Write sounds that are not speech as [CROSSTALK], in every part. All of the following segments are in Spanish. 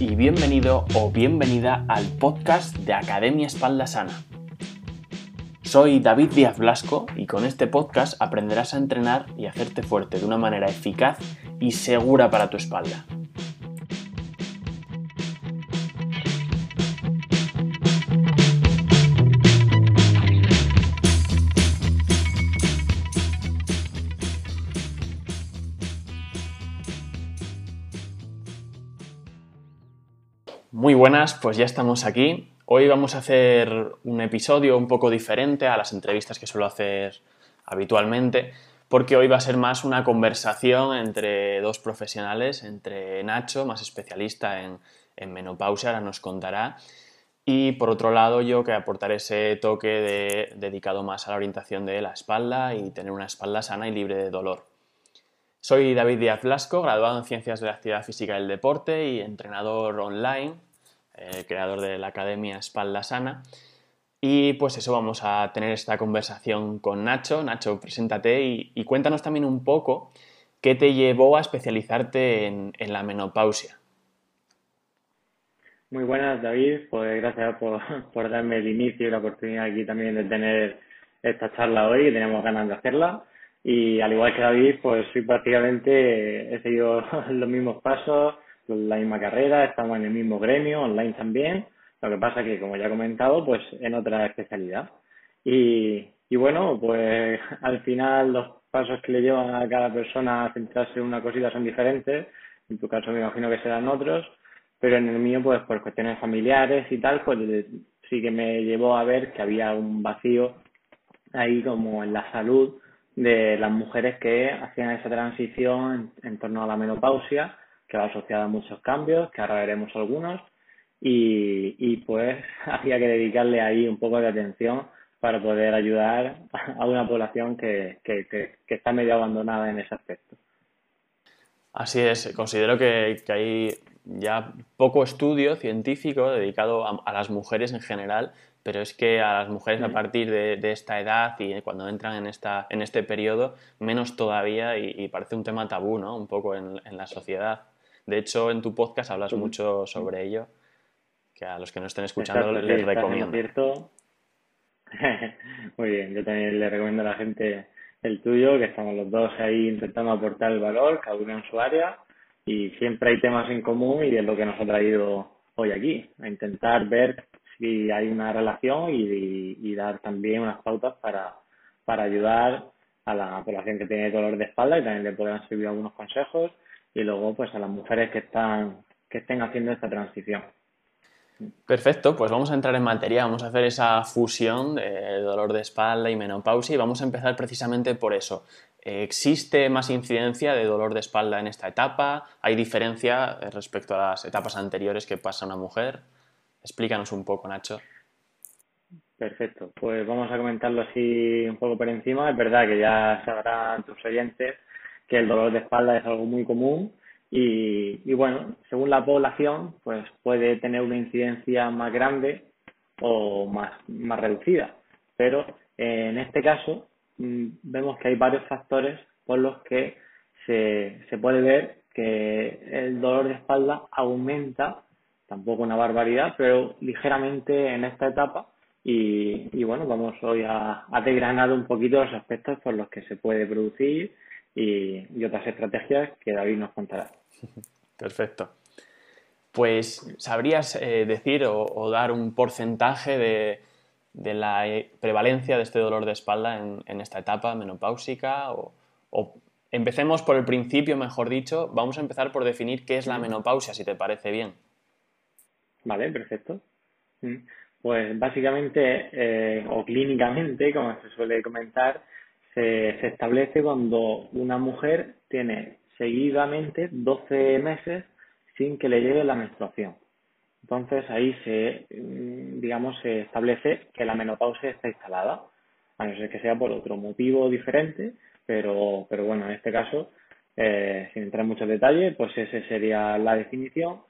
y bienvenido o bienvenida al podcast de Academia Espalda Sana. Soy David Díaz Blasco y con este podcast aprenderás a entrenar y hacerte fuerte de una manera eficaz y segura para tu espalda. Buenas, pues ya estamos aquí. Hoy vamos a hacer un episodio un poco diferente a las entrevistas que suelo hacer habitualmente, porque hoy va a ser más una conversación entre dos profesionales, entre Nacho, más especialista en, menopausia, ahora nos contará, y por otro lado yo que aportaré ese toque dedicado más a la orientación de la espalda y tener una espalda sana y libre de dolor. Soy David Díaz Blasco, graduado en Ciencias de la Actividad Física y el Deporte y entrenador online eh, creador de la Academia Espalda Sana. Y pues eso, vamos a tener esta conversación con Nacho. Nacho, preséntate y, cuéntanos también un poco qué te llevó a especializarte en, la menopausia. Muy buenas, David. Pues gracias por, darme el inicio y la oportunidad aquí también de tener esta charla hoy, que tenemos ganas de hacerla. Y al igual que David, pues soy prácticamente, he seguido [LAUGHS] los mismos pasos, la misma carrera, estamos en el mismo gremio, online también. Lo que pasa que, como ya he comentado, pues en otra especialidad. Y, y bueno, pues [LAUGHS] al final los pasos que le llevan a cada persona a centrarse en una cosita son diferentes. En tu caso me imagino que serán otros, pero en el mío, pues por cuestiones familiares y tal, pues sí que me llevó a ver que había un vacío ahí como en la salud de las mujeres que hacían esa transición en torno a la menopausia que va asociada a muchos cambios, que ahora veremos algunos, y, y pues [LAUGHS] había que dedicarle ahí un poco de atención para poder ayudar a una población que, que, que, está medio abandonada en ese aspecto. Así es, considero que, que hay ya poco estudio científico dedicado a, las mujeres en general, pero es que a las mujeres a partir de, de, esta edad y cuando entran en, esta, en este periodo, menos todavía y, parece un tema tabú, ¿no? Un poco en, en la sociedad. De hecho, en tu podcast hablas mucho sobre ello, que a los que no estén escuchando les recomiendo. Cierto. [LAUGHS] Muy bien, yo también le recomiendo a la gente el tuyo, que estamos los dos ahí intentando aportar el valor, cada uno en su área, y siempre hay temas en común y es lo que nos ha traído hoy aquí, a intentar ver si hay una relación y, dar también unas pautas para, para ayudar a la población que tiene dolor de espalda y también le puedan servir algunos consejos y luego pues a las mujeres que están que estén haciendo esta transición. Perfecto, pues vamos a entrar en materia, vamos a hacer esa fusión de dolor de espalda y menopausia y vamos a empezar precisamente por eso. ¿Existe más incidencia de dolor de espalda en esta etapa? ¿Hay diferencia respecto a las etapas anteriores que pasa una mujer? Explícanos un poco, Nacho. Perfecto, pues vamos a comentarlo así un poco por encima. Es verdad que ya sabrán tus oyentes que el dolor de espalda es algo muy común y, bueno, según la población, pues puede tener una incidencia más grande o más, más reducida. Pero en este caso mm, vemos que hay varios factores por los que se, se puede ver que el dolor de espalda aumenta, tampoco una barbaridad, pero ligeramente en esta etapa. Y, y bueno, vamos hoy a, a desgranar un poquito los aspectos por los que se puede producir y, otras estrategias que David nos contará. [LAUGHS] Perfecto. Pues, ¿sabrías eh, decir o, dar un porcentaje de, la eh, prevalencia de este dolor de espalda en, esta etapa menopáusica? O, empecemos por el principio, mejor dicho. Vamos a empezar por definir qué es la menopausia, si te parece bien. Vale, perfecto. Mm. Pues básicamente, eh, o clínicamente, como se suele comentar, se, establece cuando una mujer tiene seguidamente 12 meses sin que le llegue la menstruación. Entonces ahí se, mm, digamos, se establece que la menopausia está instalada, a no ser que sea por otro motivo diferente, pero, pero bueno, en este caso, eh, sin entrar en muchos detalles, pues esa sería la definición.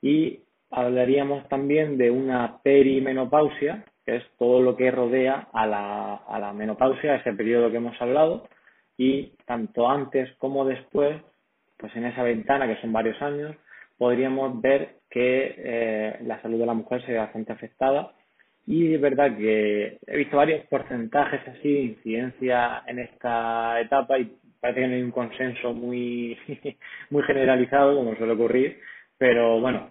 Y hablaríamos también de una perimenopausia, que es todo lo que rodea a la, a la menopausia, ese periodo que hemos hablado, y tanto antes como después, pues en esa ventana, que son varios años, podríamos ver que eh, la salud de la mujer se ve bastante afectada. Y es verdad que he visto varios porcentajes así de incidencia en esta etapa y parece que no hay un consenso muy, [LAUGHS] muy generalizado, como suele ocurrir, pero bueno,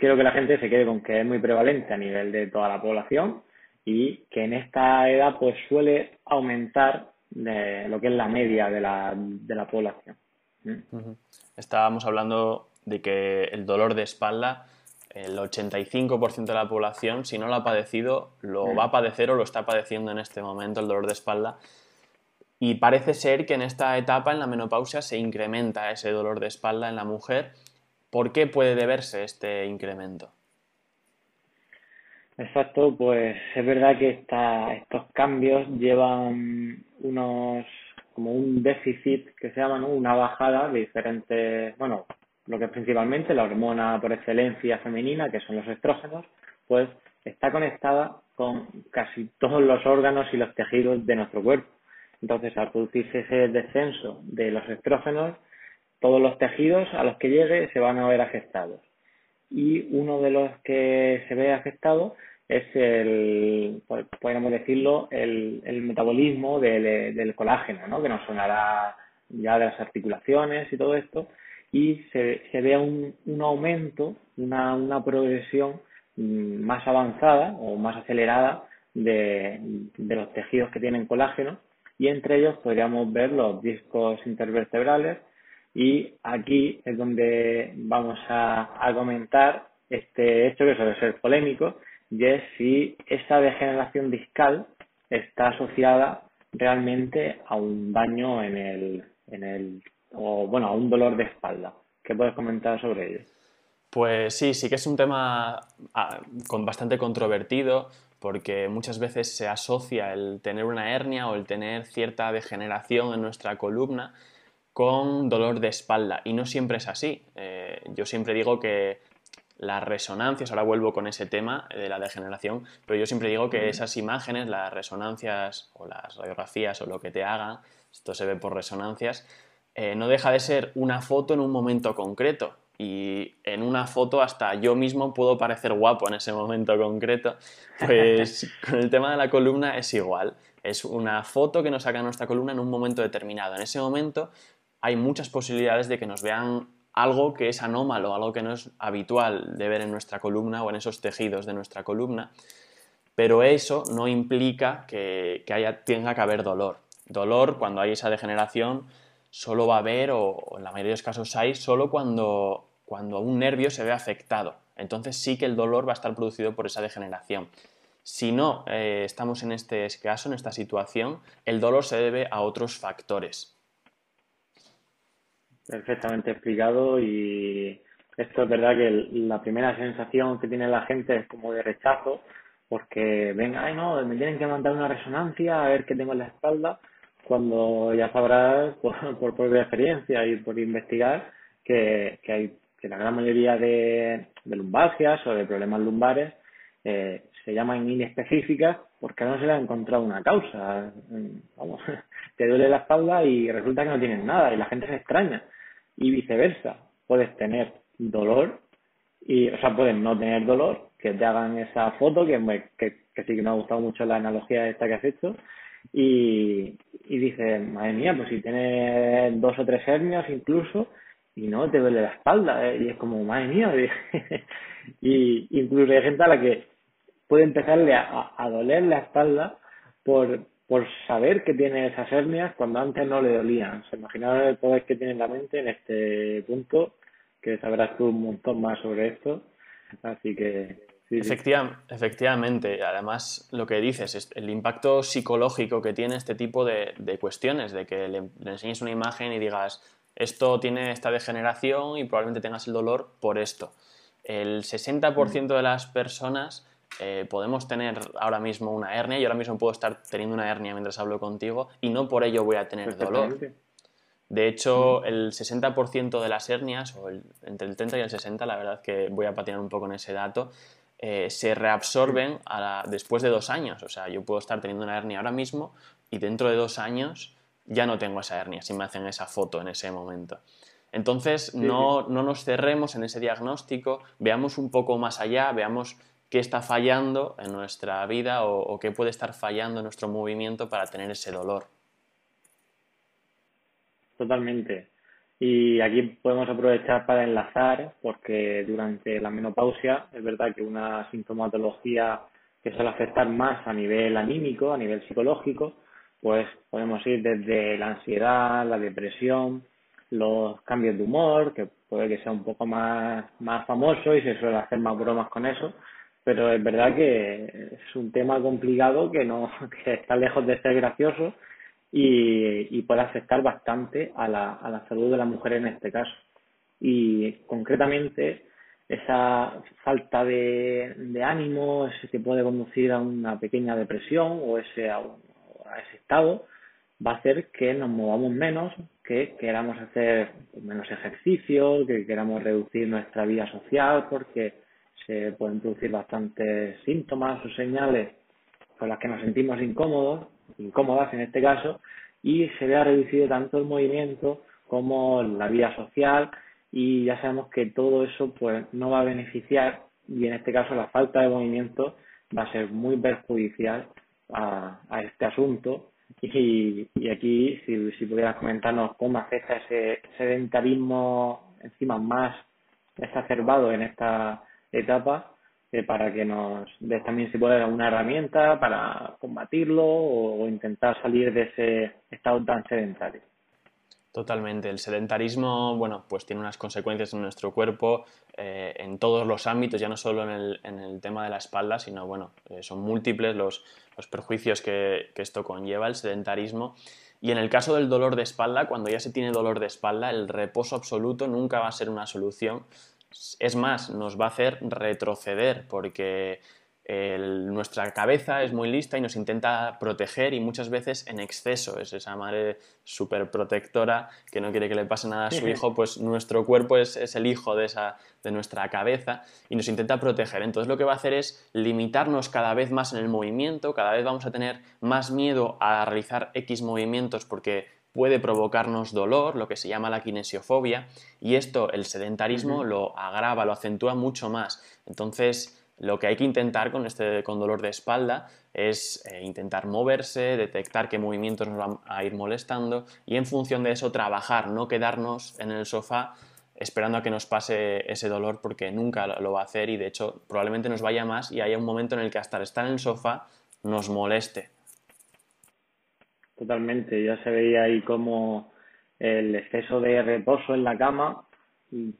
quiero que la gente se quede con que es muy prevalente a nivel de toda la población y que en esta edad pues suele aumentar de lo que es la media de la, de la población. ¿Mm? Estábamos hablando de que el dolor de espalda, el 85% de la población, si no lo ha padecido, lo mm. va a padecer o lo está padeciendo en este momento, el dolor de espalda. Y parece ser que en esta etapa, en la menopausia, se incrementa ese dolor de espalda en la mujer. ¿Por qué puede deberse este incremento? Exacto, pues es verdad que estos cambios llevan unos como un déficit que se llama una bajada de diferentes, bueno, lo que es principalmente la hormona por excelencia femenina, que son los estrógenos, pues está conectada con casi todos los órganos y los tejidos de nuestro cuerpo. Entonces, al producirse ese descenso de los estrógenos, todos los tejidos a los que llegue se van a ver afectados. Y uno de los que se ve afectado es el, podríamos decirlo, el, metabolismo del, colágeno, ¿no? que nos sonará ya de las articulaciones y todo esto, y se, se un, aumento, una, una progresión mm, más avanzada o más acelerada de los tejidos que tienen colágeno y entre ellos podríamos ver los discos intervertebrales y aquí es donde vamos a, a comentar este hecho que suele ser polémico y es si esa degeneración discal está asociada realmente a un daño en el, en el o bueno, a un dolor de espalda. ¿Qué puedes comentar sobre ello? Pues sí, sí que es un tema ah, con bastante controvertido porque muchas veces se asocia el tener una hernia o el tener cierta degeneración en nuestra columna con dolor de espalda y no siempre es así. Eh, yo siempre digo que las resonancias, ahora vuelvo con ese tema de la degeneración, pero yo siempre digo que esas imágenes, las resonancias o las radiografías o lo que te hagan, esto se ve por resonancias, eh, no deja de ser una foto en un momento concreto. Y en una foto hasta yo mismo puedo parecer guapo en ese momento concreto. Pues [LAUGHS] con el tema de la columna es igual. Es una foto que nos saca nuestra columna en un momento determinado. En ese momento hay muchas posibilidades de que nos vean algo que es anómalo, algo que no es habitual de ver en nuestra columna o en esos tejidos de nuestra columna, pero eso no implica que, haya, tenga que haber dolor. Dolor, cuando hay esa degeneración, solo va a haber, o, en la mayoría de los casos hay, solo cuando, cuando un nervio se ve afectado. Entonces sí que el dolor va a estar producido por esa degeneración. Si no eh, estamos en este caso, en esta situación, el dolor se debe a otros factores perfectamente explicado y esto es verdad que la primera sensación que tiene la gente es como de rechazo porque ven, ay no, me tienen que mandar una resonancia a ver qué tengo en la espalda cuando ya sabrás [LAUGHS] por, por propia experiencia y por investigar que, que hay que la gran mayoría de, de lumbalgias o de problemas lumbares eh, se llaman inespecíficas porque no se le ha encontrado una causa. Vamos, [LAUGHS] te duele la espalda y resulta que no tienes nada y la gente se extraña y viceversa. Puedes tener dolor y, o sea, puedes no tener dolor, que te hagan esa foto, que, que, sí que me ha gustado mucho la analogía esta que has hecho, y, y dices, madre mía, pues si tienes dos o tres hernias incluso, y no te duele la espalda, ¿eh? y es como, madre mía, [LAUGHS] y incluso hay gente a la que puede empezarle a, a doler la espalda por, por saber que tiene esas hernias cuando antes no le dolían. Se imaginaron el poder que tiene en la mente en este punto, que sabrás tú un montón más sobre esto. Así que. Efectivamente, además lo que dices, es el impacto psicológico que tiene este tipo de, cuestiones, de que le, enseñes una imagen y digas, esto tiene esta degeneración y probablemente tengas el dolor por esto. El 60% de las personas eh, podemos tener ahora mismo una hernia y ahora mismo puedo estar teniendo una hernia mientras hablo contigo y no por ello voy a tener dolor. De hecho, el 60% de las hernias, o entre el 30 y el 60, la verdad que voy a patinar un poco en ese dato, eh, se reabsorben después de dos años. O sea, yo puedo estar teniendo una hernia ahora mismo y dentro de dos años ya no tengo esa hernia si me hacen esa foto en ese momento. Entonces, no, no nos cerremos en ese diagnóstico, veamos un poco más allá, veamos qué está fallando en nuestra vida o, qué puede estar fallando en nuestro movimiento para tener ese dolor. Totalmente. Y aquí podemos aprovechar para enlazar, porque durante la menopausia es verdad que una sintomatología que suele afectar más a nivel anímico, a nivel psicológico, pues podemos ir desde la ansiedad, la depresión, los cambios de humor, que puede que sea un poco más, más famoso y se suele hacer más bromas con eso, pero es verdad que es un tema complicado que no [LAUGHS] que está lejos de ser gracioso y, y puede afectar bastante a la, a la salud de la mujer en este caso. Y concretamente, esa falta de, de ánimo ese que puede conducir a una pequeña depresión o ese, a, ese estado va a hacer que nos movamos menos, que queramos hacer menos ejercicio, que queramos reducir nuestra vida social porque se pueden producir bastantes síntomas o señales con las que nos sentimos incómodos, incómodas en este caso, y se vea reducido tanto el movimiento como la vida social y ya sabemos que todo eso pues no va a beneficiar y en este caso la falta de movimiento va a ser muy perjudicial a, este asunto. Y, aquí si, si pudieras comentarnos cómo afecta ese sedentarismo encima más exacerbado en esta etapa eh, para que nos des también si puede una herramienta para combatirlo o, intentar salir de ese estado tan sedentario. Totalmente. El sedentarismo, bueno, pues tiene unas consecuencias en nuestro cuerpo eh, en todos los ámbitos, ya no solo en el, en el tema de la espalda, sino, bueno, eh, son múltiples los, los perjuicios que, que, esto conlleva, el sedentarismo. Y en el caso del dolor de espalda, cuando ya se tiene dolor de espalda, el reposo absoluto nunca va a ser una solución, es más, nos va a hacer retroceder porque nuestra cabeza es muy lista y nos intenta proteger y muchas veces en exceso. Es esa madre súper protectora que no quiere que le pase nada a su hijo, pues nuestro cuerpo es, el hijo de, esa, de nuestra cabeza y nos intenta proteger. Entonces lo que va a hacer es limitarnos cada vez más en el movimiento, cada vez vamos a tener más miedo a realizar X movimientos porque puede provocarnos dolor, lo que se llama la kinesiofobia, y esto el sedentarismo lo agrava, lo acentúa mucho más. Entonces, lo que hay que intentar con este con dolor de espalda es eh, intentar moverse, detectar qué movimientos nos van a ir molestando y en función de eso trabajar, no quedarnos en el sofá esperando a que nos pase ese dolor porque nunca lo va a hacer y de hecho probablemente nos vaya más y haya un momento en el que hasta estar en el sofá nos moleste. Totalmente, ya se veía ahí como el exceso de reposo en la cama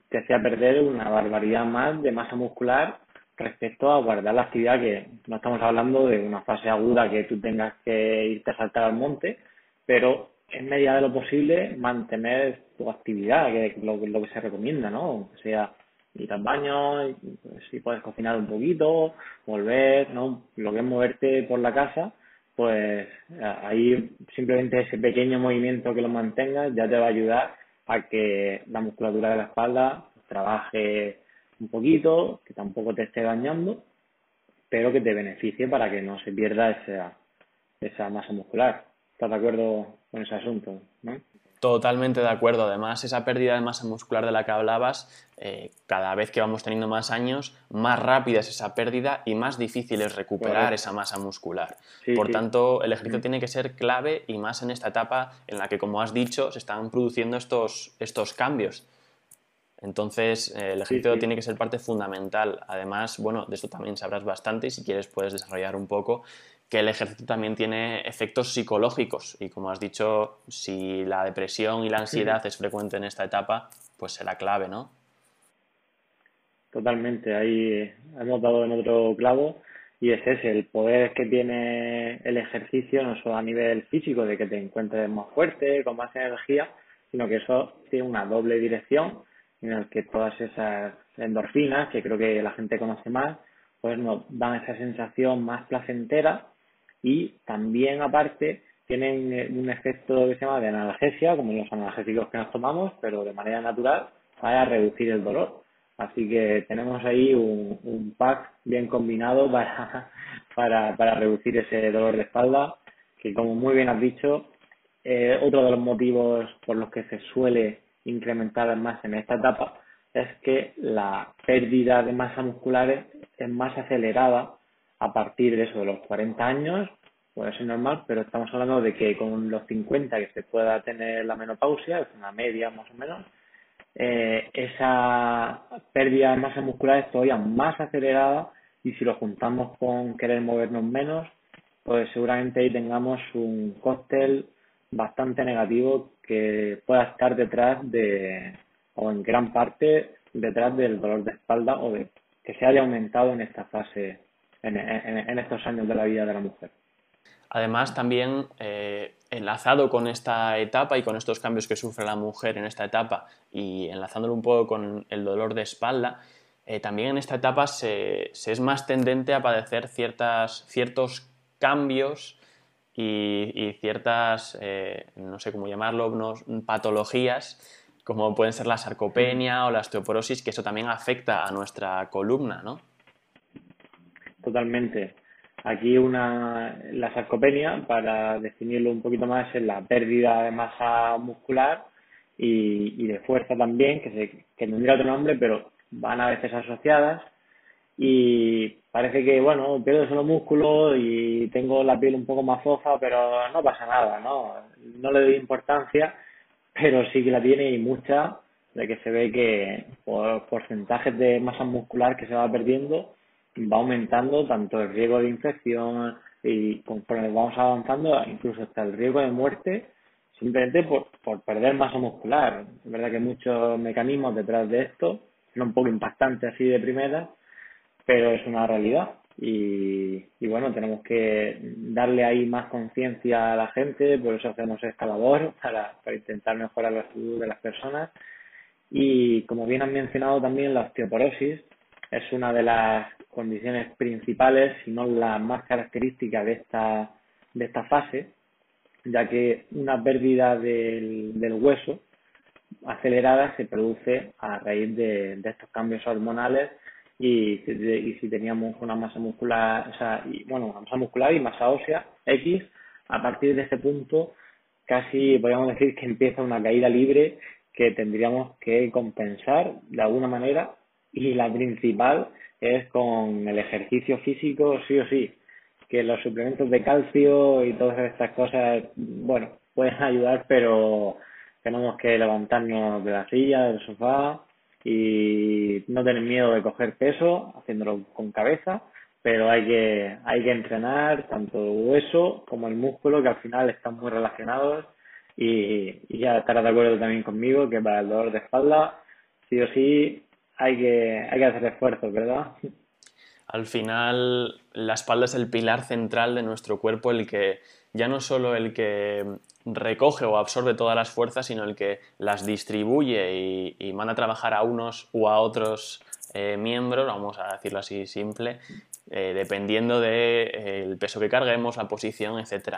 te hacía perder una barbaridad más de masa muscular respecto a guardar la actividad que no estamos hablando de una fase aguda que tú tengas que irte a saltar al monte, pero en medida de lo posible mantener tu actividad, que es lo, que se recomienda, ¿no? O sea, ir al baño, pues, si puedes cocinar un poquito, volver, ¿no? Lo que es moverte por la casa pues ahí simplemente ese pequeño movimiento que lo mantengas ya te va a ayudar a que la musculatura de la espalda trabaje un poquito, que tampoco te esté dañando, pero que te beneficie para que no se pierda esa, esa masa muscular. ¿Estás de acuerdo con ese asunto? ¿no? Totalmente de acuerdo. Además, esa pérdida de masa muscular de la que hablabas, eh, cada vez que vamos teniendo más años, más rápida es esa pérdida y más difícil es recuperar esa masa muscular. Por tanto, el ejercicio tiene que ser clave y más en esta etapa en la que, como has dicho, se están produciendo estos, estos cambios. Entonces, eh, el ejercicio tiene que ser parte fundamental. Además, bueno, de esto también sabrás bastante y si quieres puedes desarrollar un poco que el ejercicio también tiene efectos psicológicos. Y como has dicho, si la depresión y la ansiedad es frecuente en esta etapa, pues será clave, ¿no? Totalmente, ahí hemos dado en otro clavo y es ese, el poder que tiene el ejercicio, no solo a nivel físico, de que te encuentres más fuerte, con más energía, sino que eso tiene una doble dirección en el que todas esas endorfinas, que creo que la gente conoce más, pues nos dan esa sensación más placentera y también aparte tienen eh, un efecto que se llama de analgesia, como los analgésicos que nos tomamos, pero de manera natural para reducir el dolor. Así que tenemos ahí un, pack bien combinado [LAUGHS] para, para, para, reducir ese dolor de espalda, que como muy bien has dicho, eh, otro de los motivos por los que se suele incrementar más en esta etapa es que la pérdida de masa muscular es más acelerada a partir de eso, de los 40 años, puede ser normal, pero estamos hablando de que con los 50 que se pueda tener la menopausia, es una media más o menos, eh, esa pérdida de masa muscular es todavía más acelerada y si lo juntamos con querer movernos menos, pues seguramente ahí tengamos un cóctel bastante negativo que pueda estar detrás de, o en gran parte detrás del dolor de espalda o de que se haya aumentado en esta fase, en, estos años de la vida de la mujer. Además, también eh, enlazado con esta etapa y con estos cambios que sufre la mujer en esta etapa y enlazándolo un poco con el dolor de espalda, eh, también en esta etapa se, es más tendente a padecer ciertas, ciertos cambios y, ciertas, eh, no sé cómo llamarlo, patologías como pueden ser la sarcopenia o la osteoporosis, que eso también afecta a nuestra columna, ¿no? Totalmente. Aquí una, la sarcopenia, para definirlo un poquito más, es la pérdida de masa muscular y, de fuerza también, que, se, que tendría otro nombre, pero van a veces asociadas y parece que, bueno, pierdo solo músculo y tengo la piel un poco más fofa, pero no pasa nada, ¿no? No le doy importancia, pero sí que la tiene y mucha, de que se ve que por porcentajes de masa muscular que se va perdiendo, va aumentando tanto el riesgo de infección y conforme vamos avanzando, incluso hasta el riesgo de muerte, simplemente por, por perder masa muscular. Es verdad que hay muchos mecanismos detrás de esto, son un poco impactante así de primera, pero es una realidad. Y, bueno, tenemos que darle ahí más conciencia a la gente, por eso hacemos esta labor, para, para intentar mejorar la salud de las personas. Y como bien han mencionado también, la osteoporosis es una de las condiciones principales, si no la más característica de esta, de esta fase, ya que una pérdida del, del hueso acelerada se produce a raíz de, estos cambios hormonales y, si teníamos una masa muscular, o sea, bueno, una masa muscular y masa ósea X, a partir de ese punto casi podríamos decir que empieza una caída libre que tendríamos que compensar de alguna manera y la principal es con el ejercicio físico sí o sí, que los suplementos de calcio y todas estas cosas, bueno, pueden [LAUGHS] ayudar, pero tenemos que levantarnos de la silla, del sofá y no tener miedo de coger peso haciéndolo con cabeza, pero hay que, hay que entrenar tanto el hueso como el músculo, que al final están muy relacionados. Y, y ya estarás de acuerdo también conmigo que para el dolor de espalda, sí o sí, hay que, hay que hacer esfuerzos, ¿verdad? Al final, la espalda es el pilar central de nuestro cuerpo, el que ya no solo el que recoge o absorbe todas las fuerzas, sino el que las distribuye y, manda a trabajar a unos u a otros eh, miembros, vamos a decirlo así simple, eh, dependiendo del eh, peso que carguemos, la posición, etc.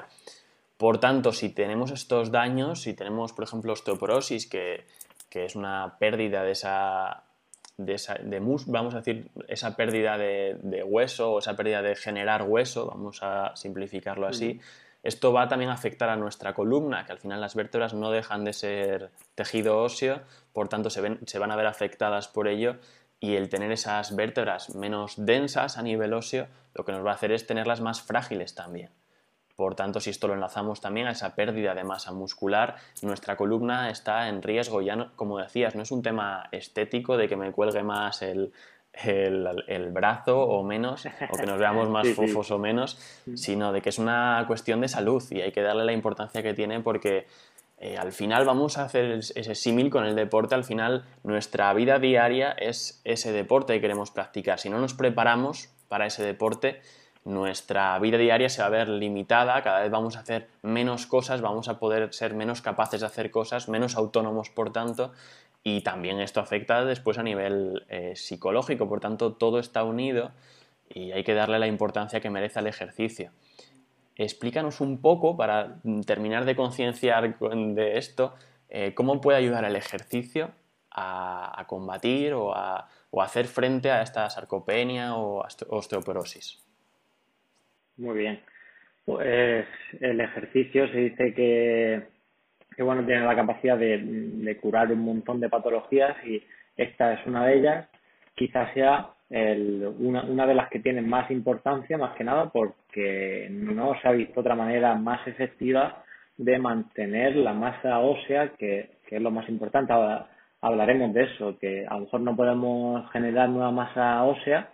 Por tanto, si tenemos estos daños, si tenemos, por ejemplo, osteoporosis, que, que es una pérdida de esa, de, esa, de mus, vamos a decir, esa pérdida de, de, hueso o esa pérdida de generar hueso, vamos a simplificarlo así, esto va también a afectar a nuestra columna, que al final las vértebras no dejan de ser tejido óseo, por tanto se, van a ver afectadas por ello y el tener esas vértebras menos densas a nivel óseo lo que nos va a hacer es tenerlas más frágiles también. Por tanto, si esto lo enlazamos también a esa pérdida de masa muscular, nuestra columna está en riesgo. Ya, como decías, no es un tema estético de que me cuelgue más el, el, brazo o menos, o que nos veamos más [LAUGHS] fofos o menos, sino de que es una cuestión de salud y hay que darle la importancia que tiene porque eh, al final vamos a hacer ese símil con el deporte, al final nuestra vida diaria es ese deporte que queremos practicar. Si no nos preparamos para ese deporte, nuestra vida diaria se va a ver limitada, cada vez vamos a hacer menos cosas, vamos a poder ser menos capaces de hacer cosas, menos autónomos por tanto, y también esto afecta después a nivel eh, psicológico, por tanto todo está unido y hay que darle la importancia que merece al ejercicio. Explícanos un poco, para terminar de concienciar de esto, eh, cómo puede ayudar el ejercicio a, combatir o a, hacer frente a esta sarcopenia o osteoporosis. Muy bien. Pues el ejercicio se dice que bueno, tiene la capacidad de, curar un montón de patologías y esta es una de ellas. Quizás sea una, una de las que tiene más importancia, más que nada, porque no se ha visto otra manera más efectiva de mantener la masa ósea, que, que es lo más importante. Ahora hablaremos de eso, que a lo mejor no podemos generar nueva masa ósea,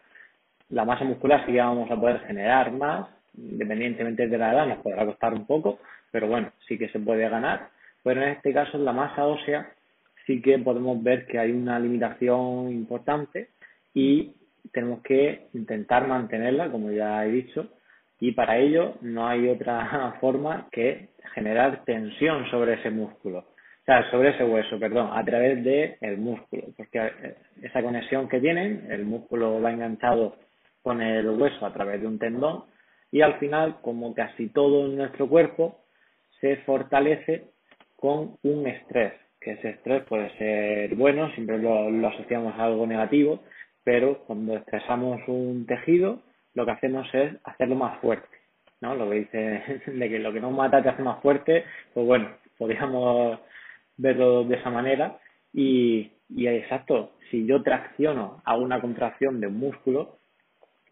la masa muscular sí que vamos a poder generar más, independientemente de la edad, nos podrá costar un poco, pero bueno, sí que se puede ganar. Pero en este caso, en la masa ósea, sí que podemos ver que hay una limitación importante y tenemos que intentar mantenerla, como ya he dicho, y para ello no hay otra [LAUGHS] forma que generar tensión sobre ese músculo, o sea, sobre ese hueso, perdón, a través del el músculo, porque eh, esa conexión que tienen, el músculo va enganchado con el hueso a través de un tendón y al final, como casi todo en nuestro cuerpo, se fortalece con un estrés, que ese estrés puede ser bueno, siempre lo, asociamos a algo negativo, pero cuando estresamos un tejido, lo que hacemos es hacerlo más fuerte, ¿no? Lo que dice [LAUGHS] de que lo que no mata te hace más fuerte, pues bueno, podríamos verlo de esa manera y, y exacto, si yo tracciono a una contracción de un músculo,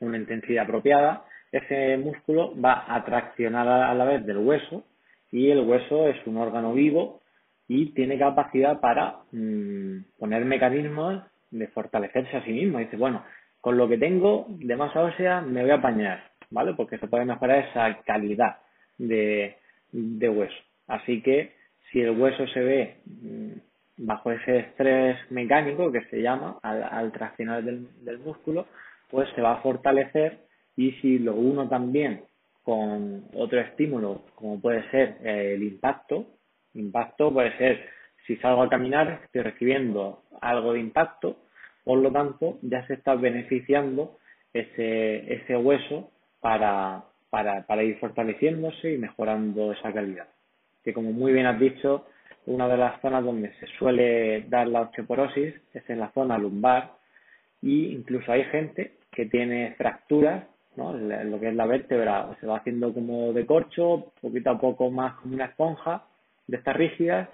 una intensidad apropiada, ese músculo va a traccionar a la vez del hueso y el hueso es un órgano vivo y tiene capacidad para mm, poner mecanismos de fortalecerse a sí mismo. dice, bueno, con lo que tengo de masa ósea me voy a apañar, ¿vale? Porque se puede mejorar esa calidad de, hueso. Así que si el hueso se ve mm, bajo ese estrés mecánico que se llama al, traccionar del, del músculo, pues se va a fortalecer y si lo uno también con otro estímulo, como puede ser el impacto, impacto puede ser si salgo a caminar, estoy recibiendo algo de impacto, por lo tanto ya se está beneficiando ese, ese hueso para, para, para ir fortaleciéndose y mejorando esa calidad. Que como muy bien has dicho, una de las zonas donde se suele dar la osteoporosis es en la zona lumbar y incluso hay gente que tiene fracturas lo que es la vértebra se va haciendo como de corcho, poquito a poco más como una esponja de estas rígidas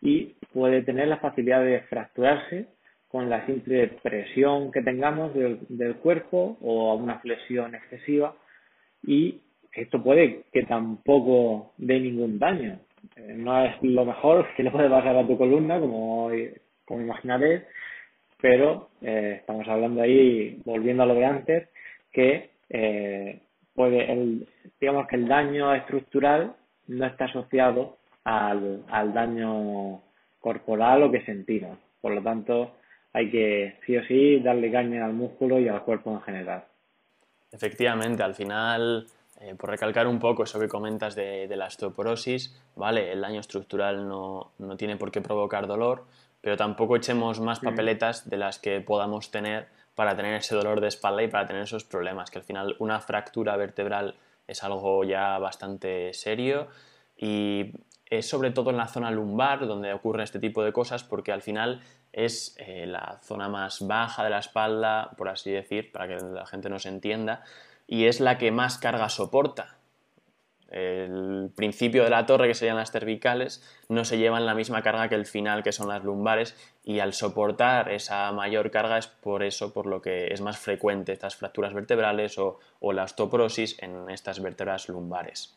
y puede tener la facilidad de fracturarse con la simple presión que tengamos del, del cuerpo o una flexión excesiva y esto puede que tampoco dé ningún daño. Eh, no es lo mejor que le puede pasar a tu columna, como, como imaginaré, pero eh, estamos hablando ahí, volviendo a lo de antes, que eh, puede el, digamos que el daño estructural no está asociado al, al daño corporal o que sentimos. Por lo tanto, hay que sí o sí darle caña al músculo y al cuerpo en general. Efectivamente, al final, eh, por recalcar un poco eso que comentas de, de, la osteoporosis, ¿vale? El daño estructural no, no, tiene por qué provocar dolor, pero tampoco echemos más papeletas de las que podamos tener para tener ese dolor de espalda y para tener esos problemas, que al final una fractura vertebral es algo ya bastante serio y es sobre todo en la zona lumbar donde ocurren este tipo de cosas porque al final es eh, la zona más baja de la espalda, por así decir, para que la gente nos entienda, y es la que más carga soporta el principio de la torre, que serían las cervicales, no se llevan la misma carga que el final, que son las lumbares, y al soportar esa mayor carga es por eso por lo que es más frecuente estas fracturas vertebrales o, la osteoporosis en estas vértebras lumbares.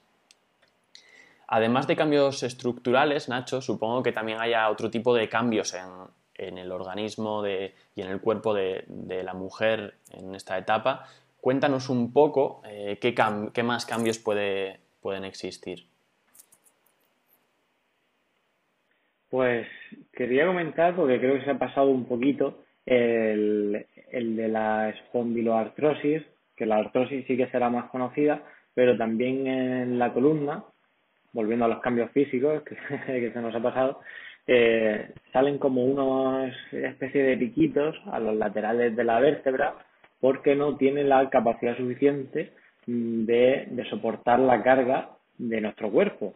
Además de cambios estructurales, Nacho, supongo que también haya otro tipo de cambios en, el organismo y en el cuerpo de, la mujer en esta etapa. Cuéntanos un poco eh, qué, qué más cambios puede, pueden existir? Pues quería comentar, porque creo que se ha pasado un poquito, el, el de la espondiloartrosis, que la artrosis sí que será más conocida, pero también en la columna, volviendo a los cambios físicos [LAUGHS] que, se nos ha pasado, eh, salen como unos especie de piquitos a los laterales de la vértebra porque no tiene la capacidad suficiente de, soportar la carga de nuestro cuerpo,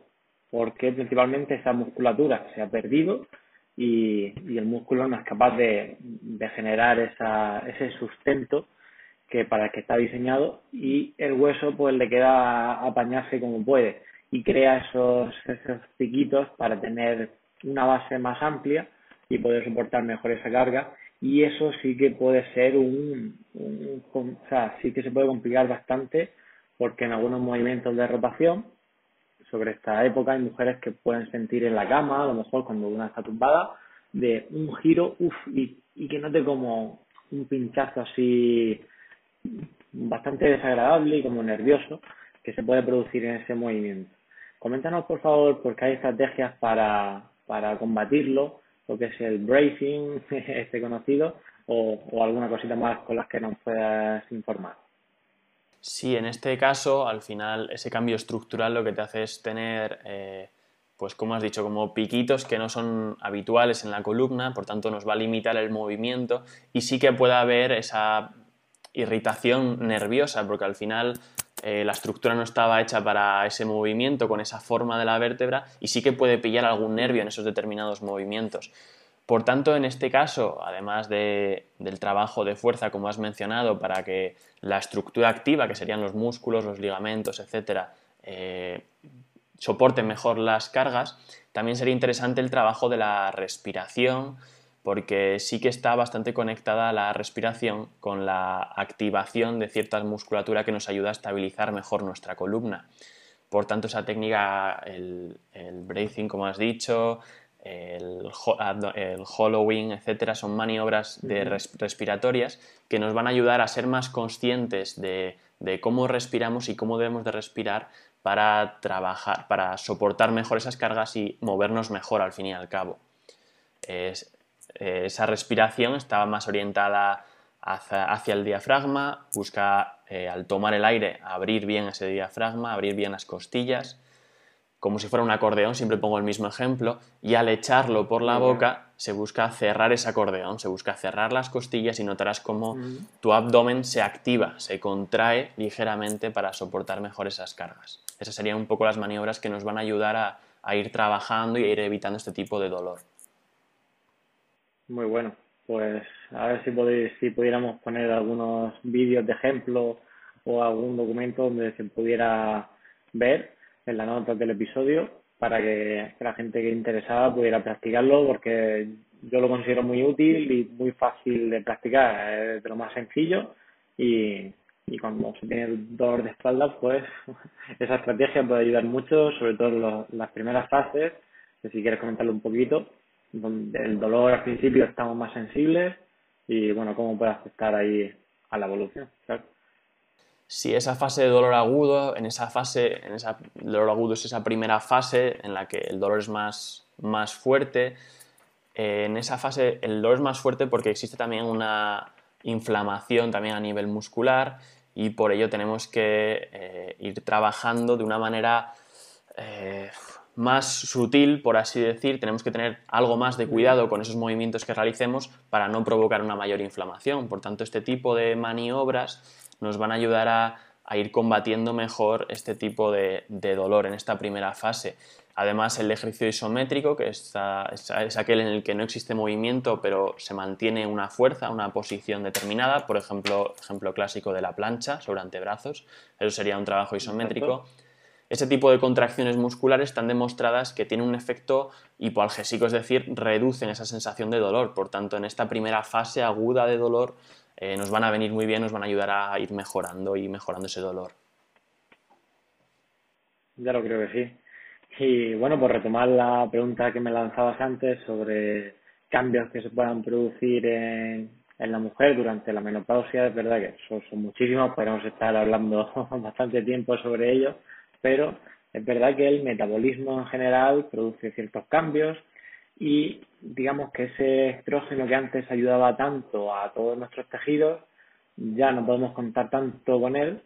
porque principalmente esa musculatura se ha perdido y, el músculo no es capaz de, generar ese sustento que para el que está diseñado y el hueso pues le queda apañarse como puede y crea esos, esos piquitos para tener una base más amplia y poder soportar mejor esa carga. Y eso sí que puede ser un, o sea, sí que se puede complicar bastante porque en algunos movimientos de rotación sobre esta época hay mujeres que pueden sentir en la cama, a lo mejor cuando una está tumbada, de un giro, uff, y, y que note como un pinchazo así bastante desagradable y como nervioso que se puede producir en ese movimiento. Coméntanos, por favor, porque hay estrategias para, para combatirlo, lo que es el bracing, [LAUGHS] este conocido, o, alguna cosita más con las que nos puedas informar. Sí, en este caso, al final, ese cambio estructural lo que te hace es tener, eh, pues como has dicho, como piquitos que no son habituales en la columna, por tanto nos va a limitar el movimiento y sí que puede haber esa irritación nerviosa, porque al final eh, la estructura no estaba hecha para ese movimiento, con esa forma de la vértebra, y sí que puede pillar algún nervio en esos determinados movimientos. Por tanto, en este caso, además del trabajo de fuerza, como has mencionado, para que la estructura activa, que serían los músculos, los ligamentos, etcétera, eh, soporten mejor las cargas, también sería interesante el trabajo de la respiración, porque sí que está bastante conectada la respiración con la activación de cierta musculatura que nos ayuda a estabilizar mejor nuestra columna. Por tanto, esa técnica, el, el breathing, como has dicho, el, el hollowing, etcétera, son maniobras de respiratorias que nos van a ayudar a ser más conscientes de, de, cómo respiramos y cómo debemos de respirar para trabajar, para soportar mejor esas cargas y movernos mejor al fin y al cabo. Es, esa respiración estaba más orientada hacia, el diafragma, busca eh, al tomar el aire abrir bien ese diafragma, abrir bien las costillas, como si fuera un acordeón, siempre pongo el mismo ejemplo, y al echarlo por la boca se busca cerrar ese acordeón, se busca cerrar las costillas y notarás cómo tu abdomen se activa, se contrae ligeramente para soportar mejor esas cargas. Esas serían un poco las maniobras que nos van a ayudar a, a ir trabajando y a ir evitando este tipo de dolor. Muy bueno. Pues a ver si, podéis, si pudiéramos poner algunos vídeos de ejemplo o algún documento donde se pudiera ver en la nota del episodio para que, la gente que interesada pudiera practicarlo porque yo lo considero muy útil y muy fácil de practicar, es de lo más sencillo y, y cuando se tiene dolor de espalda pues [LAUGHS] esa estrategia puede ayudar mucho, sobre todo en las primeras fases, que si quieres comentarlo un poquito, donde el dolor al principio estamos más sensibles y bueno, cómo puede afectar ahí a la evolución. Si esa fase de dolor agudo, en esa fase, en esa dolor agudo es esa primera fase en la que el dolor es más, más fuerte, eh, en esa fase el dolor es más fuerte porque existe también una inflamación también a nivel muscular y por ello tenemos que eh, ir trabajando de una manera eh, más sutil, por así decir, tenemos que tener algo más de cuidado con esos movimientos que realicemos para no provocar una mayor inflamación. Por tanto, este tipo de maniobras nos van a ayudar a, ir combatiendo mejor este tipo de, dolor en esta primera fase. Además, el ejercicio isométrico, que es, es, aquel en el que no existe movimiento, pero se mantiene una fuerza, una posición determinada, por ejemplo, ejemplo clásico de la plancha sobre antebrazos, eso sería un trabajo isométrico. Ese tipo de contracciones musculares están demostradas que tienen un efecto hipoalgésico, es decir, reducen esa sensación de dolor. Por tanto, en esta primera fase aguda de dolor eh, nos van a venir muy bien, nos van a ayudar a ir mejorando y mejorando ese dolor. Ya lo creo que sí. Y bueno, por retomar la pregunta que me lanzabas antes sobre cambios que se puedan producir en, la mujer durante la menopausia, es verdad que son, son muchísimos, podemos estar hablando [LAUGHS] bastante tiempo sobre ello pero es verdad que el metabolismo en general produce ciertos cambios y digamos que ese estrógeno que antes ayudaba tanto a todos nuestros tejidos, ya no podemos contar tanto con él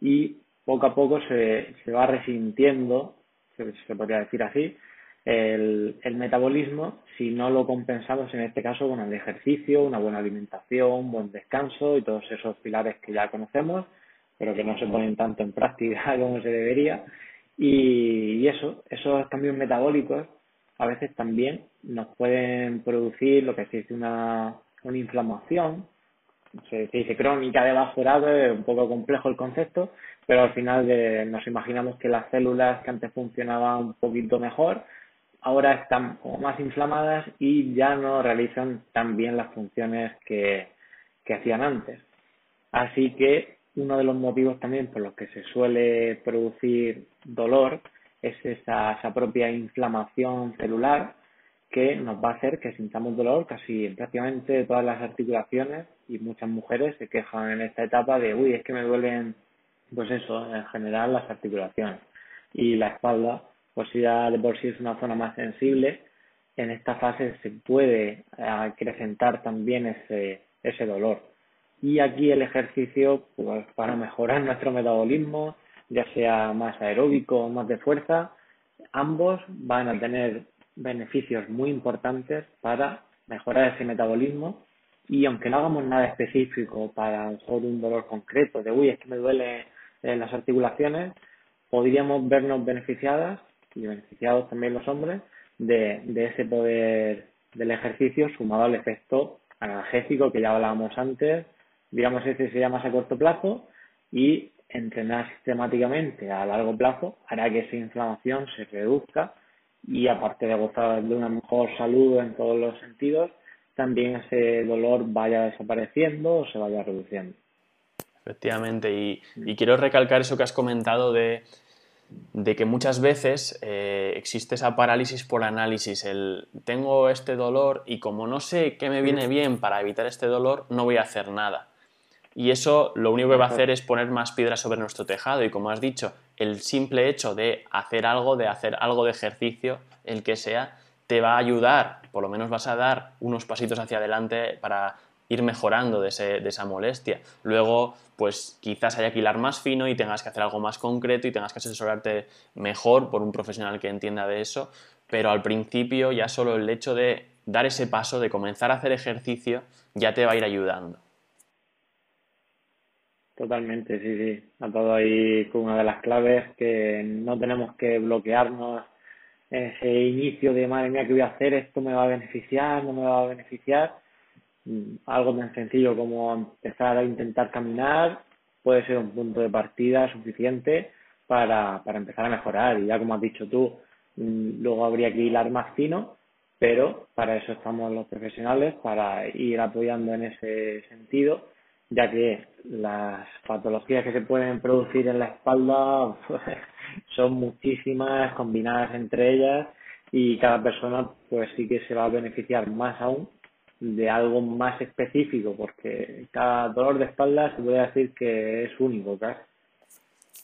y poco a poco se, se va resintiendo, se, podría decir así, el, el, metabolismo si no lo compensamos en este caso con el ejercicio, una buena alimentación, un buen descanso y todos esos pilares que ya conocemos pero que no se ponen tanto en práctica [LAUGHS] como se debería. Y, eso, esos cambios metabólicos a veces también nos pueden producir lo que se dice una, una inflamación se, dice crónica de grado, es un poco complejo el concepto, pero al final nos imaginamos que las células que antes funcionaban un poquito mejor, ahora están como más inflamadas y ya no realizan tan bien las funciones que, que hacían antes. Así que uno de los motivos también por los que se suele producir dolor es esa, esa propia inflamación celular que nos va a hacer que sintamos dolor casi en prácticamente todas las articulaciones y muchas mujeres se quejan en esta etapa de, uy, es que me duelen, pues eso, en general las articulaciones. Y la espalda, pues ya de por sí es una zona más sensible, en esta fase se puede acrecentar también ese, ese dolor. Y aquí el ejercicio, pues para mejorar [LAUGHS] nuestro metabolismo, ya sea más aeróbico o más de fuerza, ambos van a tener beneficios muy importantes para mejorar ese metabolismo. Y aunque no hagamos nada específico para un dolor concreto de uy es que me duele en las articulaciones podríamos vernos beneficiadas y beneficiados también los hombres de, de ese poder del ejercicio sumado al efecto analgésico que ya hablábamos antes. Digamos ese sería más a corto plazo y entrenar sistemáticamente a largo plazo hará que esa inflamación se reduzca y aparte de gozar de una mejor salud en todos los sentidos, también ese dolor vaya desapareciendo o se vaya reduciendo. Efectivamente, y, quiero recalcar eso que has comentado de, que muchas veces eh, existe esa parálisis por análisis, el tengo este dolor y como no sé qué me viene bien para evitar este dolor, no voy a hacer nada. Y eso lo único que va a hacer es poner más piedras sobre nuestro tejado y como has dicho, el simple hecho de hacer algo, de hacer algo de ejercicio, el que sea, te va a ayudar, por lo menos vas a dar unos pasitos hacia adelante para ir mejorando de, esa molestia. Luego, pues quizás haya que hilar más fino y tengas que hacer algo más concreto y tengas que asesorarte mejor por un profesional que entienda de eso, pero al principio ya solo el hecho de dar ese paso, de comenzar a hacer ejercicio, ya te va a ir ayudando. Totalmente, sí, sí. Ha todo ahí con una de las claves que no tenemos que bloquearnos ese inicio de madre mía, ¿qué voy a hacer? ¿Esto me va a beneficiar? ¿No me va a beneficiar? Mm, algo tan sencillo como empezar a intentar caminar puede ser un punto de partida suficiente para, para empezar a mejorar. Y ya como has dicho tú, mm, luego habría que hilar más fino, pero para eso estamos los profesionales, para ir apoyando en ese sentido ya que las patologías que se pueden producir en la espalda [LAUGHS] son muchísimas combinadas entre ellas y cada persona pues sí que se va a beneficiar más aún de algo más específico porque cada dolor de espalda se puede decir que es único casi.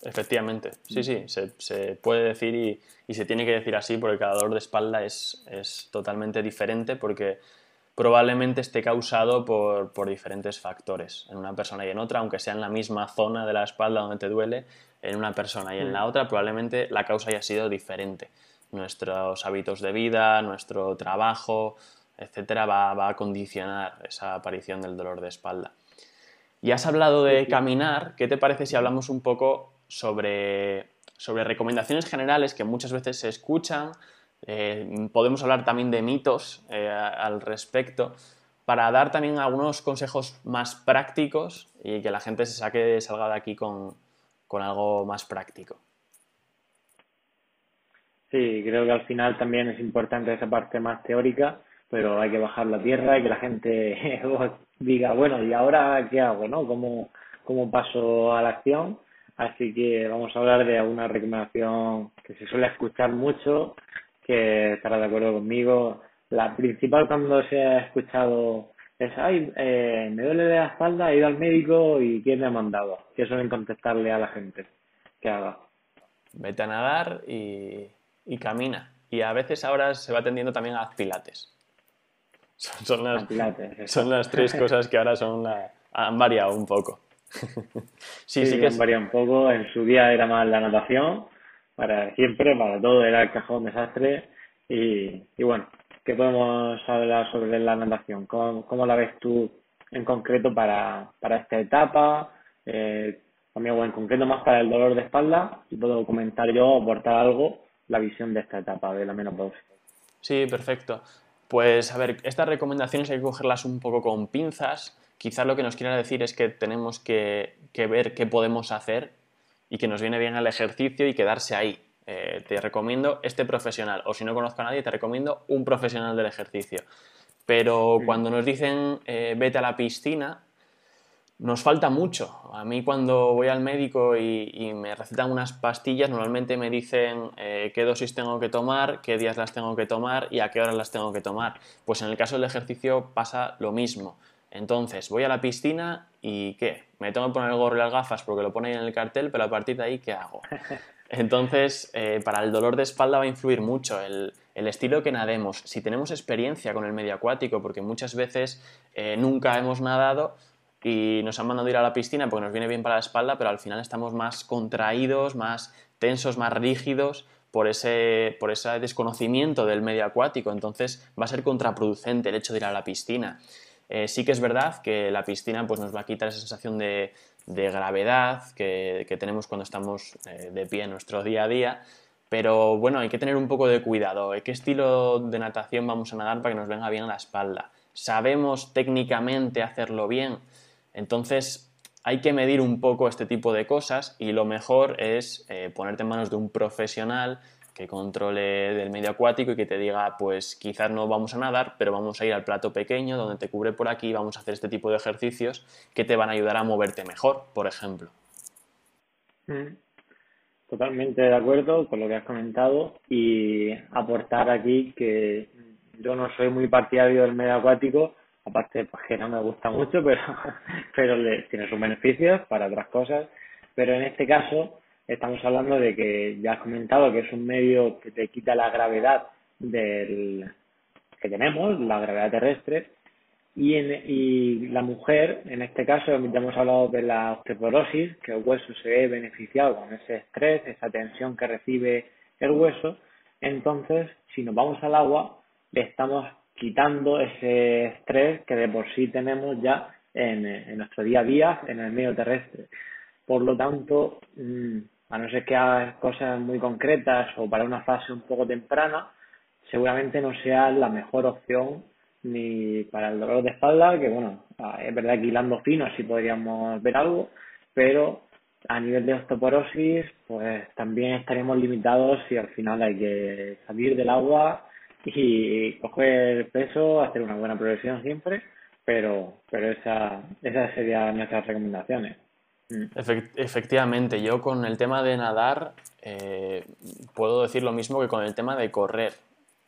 Efectivamente, sí, sí, se, se puede decir y, y, se tiene que decir así porque cada dolor de espalda es, es totalmente diferente porque probablemente esté causado por, diferentes factores en una persona y en otra, aunque sea en la misma zona de la espalda donde te duele, en una persona y en la mm. otra probablemente la causa haya sido diferente. Nuestros hábitos de vida, nuestro trabajo, etcétera, va, a condicionar esa aparición del dolor de espalda. Y has hablado de caminar, ¿qué te parece si hablamos un poco sobre, sobre recomendaciones generales que muchas veces se escuchan, eh, podemos hablar también de mitos eh, al respecto para dar también algunos consejos más prácticos y que la gente se saque, salga de aquí con, con algo más práctico. Sí, creo que al final también es importante esa parte más teórica, pero hay que bajar la tierra y que la gente [LAUGHS] diga, bueno, ¿y ahora qué hago? ¿no? ¿Cómo, ¿Cómo paso a la acción? Así que vamos a hablar de alguna recomendación que se suele escuchar mucho que estará de acuerdo conmigo. La principal cuando se ha escuchado es, ay, eh, me duele de la espalda, he ido al médico y ¿quién me ha mandado? Que suelen contestarle a la gente que haga. Vete a nadar y, camina. Y a veces ahora se va atendiendo también a pilates. [LAUGHS] Son, las, son las tres [LAUGHS] cosas que ahora son han variado un poco. [LAUGHS] sí, sí, que han variado un poco. En su día era más la natación para siempre, para todo, era el cajón desastre. Y, y bueno, ¿qué podemos hablar sobre la natación? ¿Cómo, la ves tú en concreto para, para esta etapa? Eh, también, o en concreto más para el dolor de espalda, y puedo comentar yo, aportar algo, la visión de esta etapa de la menopausia. Sí, perfecto. Pues a ver, estas recomendaciones hay que cogerlas un poco con pinzas quizás lo que nos quiera decir es que tenemos que, ver qué podemos hacer y que nos viene bien el ejercicio y quedarse ahí. Eh, te recomiendo este profesional, o si no conozco a nadie, te recomiendo un profesional del ejercicio. Pero cuando nos dicen eh, vete a la piscina, nos falta mucho. A mí cuando voy al médico y, me recetan unas pastillas, normalmente me dicen eh, qué dosis tengo que tomar, qué días las tengo que tomar y a qué horas las tengo que tomar. Pues en el caso del ejercicio pasa lo mismo. Entonces, voy a la piscina y ¿qué? Me tengo que poner el gorro y las gafas porque lo pone en el cartel, pero a partir de ahí, ¿qué hago? [LAUGHS] Entonces, eh, para el dolor de espalda va a influir mucho el, estilo que nademos. Si tenemos experiencia con el medio acuático, porque muchas veces eh, nunca hemos nadado, y nos han mandado ir a la piscina porque nos viene bien para la espalda, pero al final estamos más contraídos, más tensos, más rígidos por ese, por ese desconocimiento del medio acuático. Entonces va a ser contraproducente el hecho de ir a la piscina. Eh, sí que es verdad que la piscina pues, nos va a quitar esa sensación de, gravedad que, tenemos cuando estamos eh, de pie en nuestro día a día, pero bueno, hay que tener un poco de cuidado. ¿Qué estilo de natación vamos a nadar para que nos venga bien a la espalda? ¿Sabemos técnicamente hacerlo bien? Entonces, hay que medir un poco este tipo de cosas y lo mejor es eh, ponerte en manos de un profesional que controle del medio acuático y que te diga, pues quizás no vamos a nadar, pero vamos a ir al plato pequeño donde te cubre por aquí, vamos a hacer este tipo de ejercicios que te van a ayudar a moverte mejor, por ejemplo. Mm. Totalmente de acuerdo con lo que has comentado y aportar aquí que yo no soy muy partidario del medio acuático, aparte pues que no me gusta mucho, pero, [LAUGHS] pero le, tiene sus beneficios para otras cosas. Pero en este caso estamos hablando de que ya has comentado que es un medio que te quita la gravedad del que tenemos, la gravedad terrestre, y, en, y la mujer, en este caso, ya hemos hablado de la osteoporosis, que el hueso se ve beneficiado con ese estrés, esa tensión que recibe el hueso. Entonces, si nos vamos al agua, le estamos quitando ese estrés que de por sí tenemos ya en, nuestro día a día en el medio terrestre. Por lo tanto, mm, a no ser que hagas cosas muy concretas o para una fase un poco temprana, seguramente no sea la mejor opción ni para el dolor de espalda, que bueno, ah, es verdad que hilando fino sí podríamos ver algo, pero a nivel de osteoporosis, pues también estaremos limitados si al final hay que salir del agua y coger peso, hacer una buena progresión siempre, pero, pero esa, esas serían nuestras recomendaciones. Mm. efectivamente, yo con el tema de nadar eh, puedo decir lo mismo que con el tema de correr.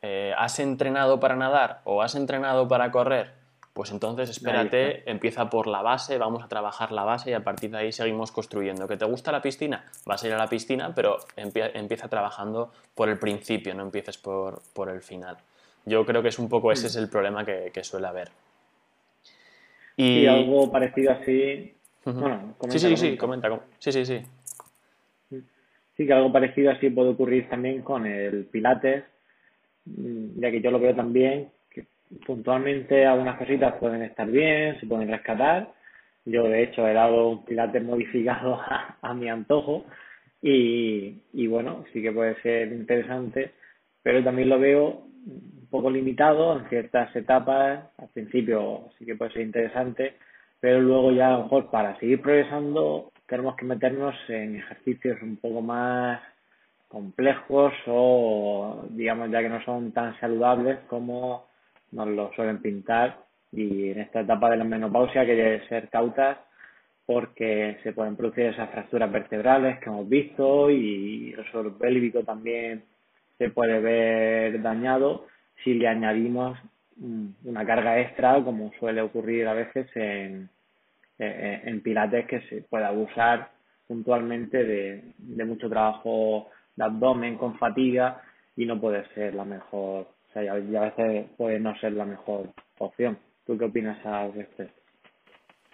Eh, ¿Has entrenado para nadar o has entrenado para correr? Pues entonces espérate, empieza por la base, vamos a trabajar la base y a partir de ahí seguimos construyendo. ¿Que te gusta la piscina? Vas a ir a la piscina, pero empieza trabajando por el principio, no empieces por, el final. Yo creo que es un poco ese es el problema que, suele haber. Y... algo parecido así. Bueno, sí, sí, sí, comenta. Sí, sí, sí. Sí, que algo parecido así puede ocurrir también con el Pilates, ya que yo lo veo también puntualmente algunas cositas pueden estar bien, se pueden rescatar. Yo, de hecho, he dado un pilates modificado [LAUGHS] a, mi antojo y, y, bueno, sí que puede ser interesante, pero también lo veo un poco limitado en ciertas etapas. Al principio sí que puede ser interesante, pero luego ya a lo mejor para seguir progresando tenemos que meternos en ejercicios un poco más complejos o digamos ya que no son tan saludables como nos lo suelen pintar. Y en esta etapa de la menopausia hay que ser cautas porque se pueden producir esas fracturas vertebrales que hemos visto y el suelo pélvico también se puede ver dañado si le añadimos una carga extra como suele ocurrir a veces en, en pilates que se puede abusar puntualmente de, de mucho trabajo de abdomen con fatiga y no puede ser la mejor o sea, y a veces puede no ser la mejor opción. ¿Tú qué opinas al respecto?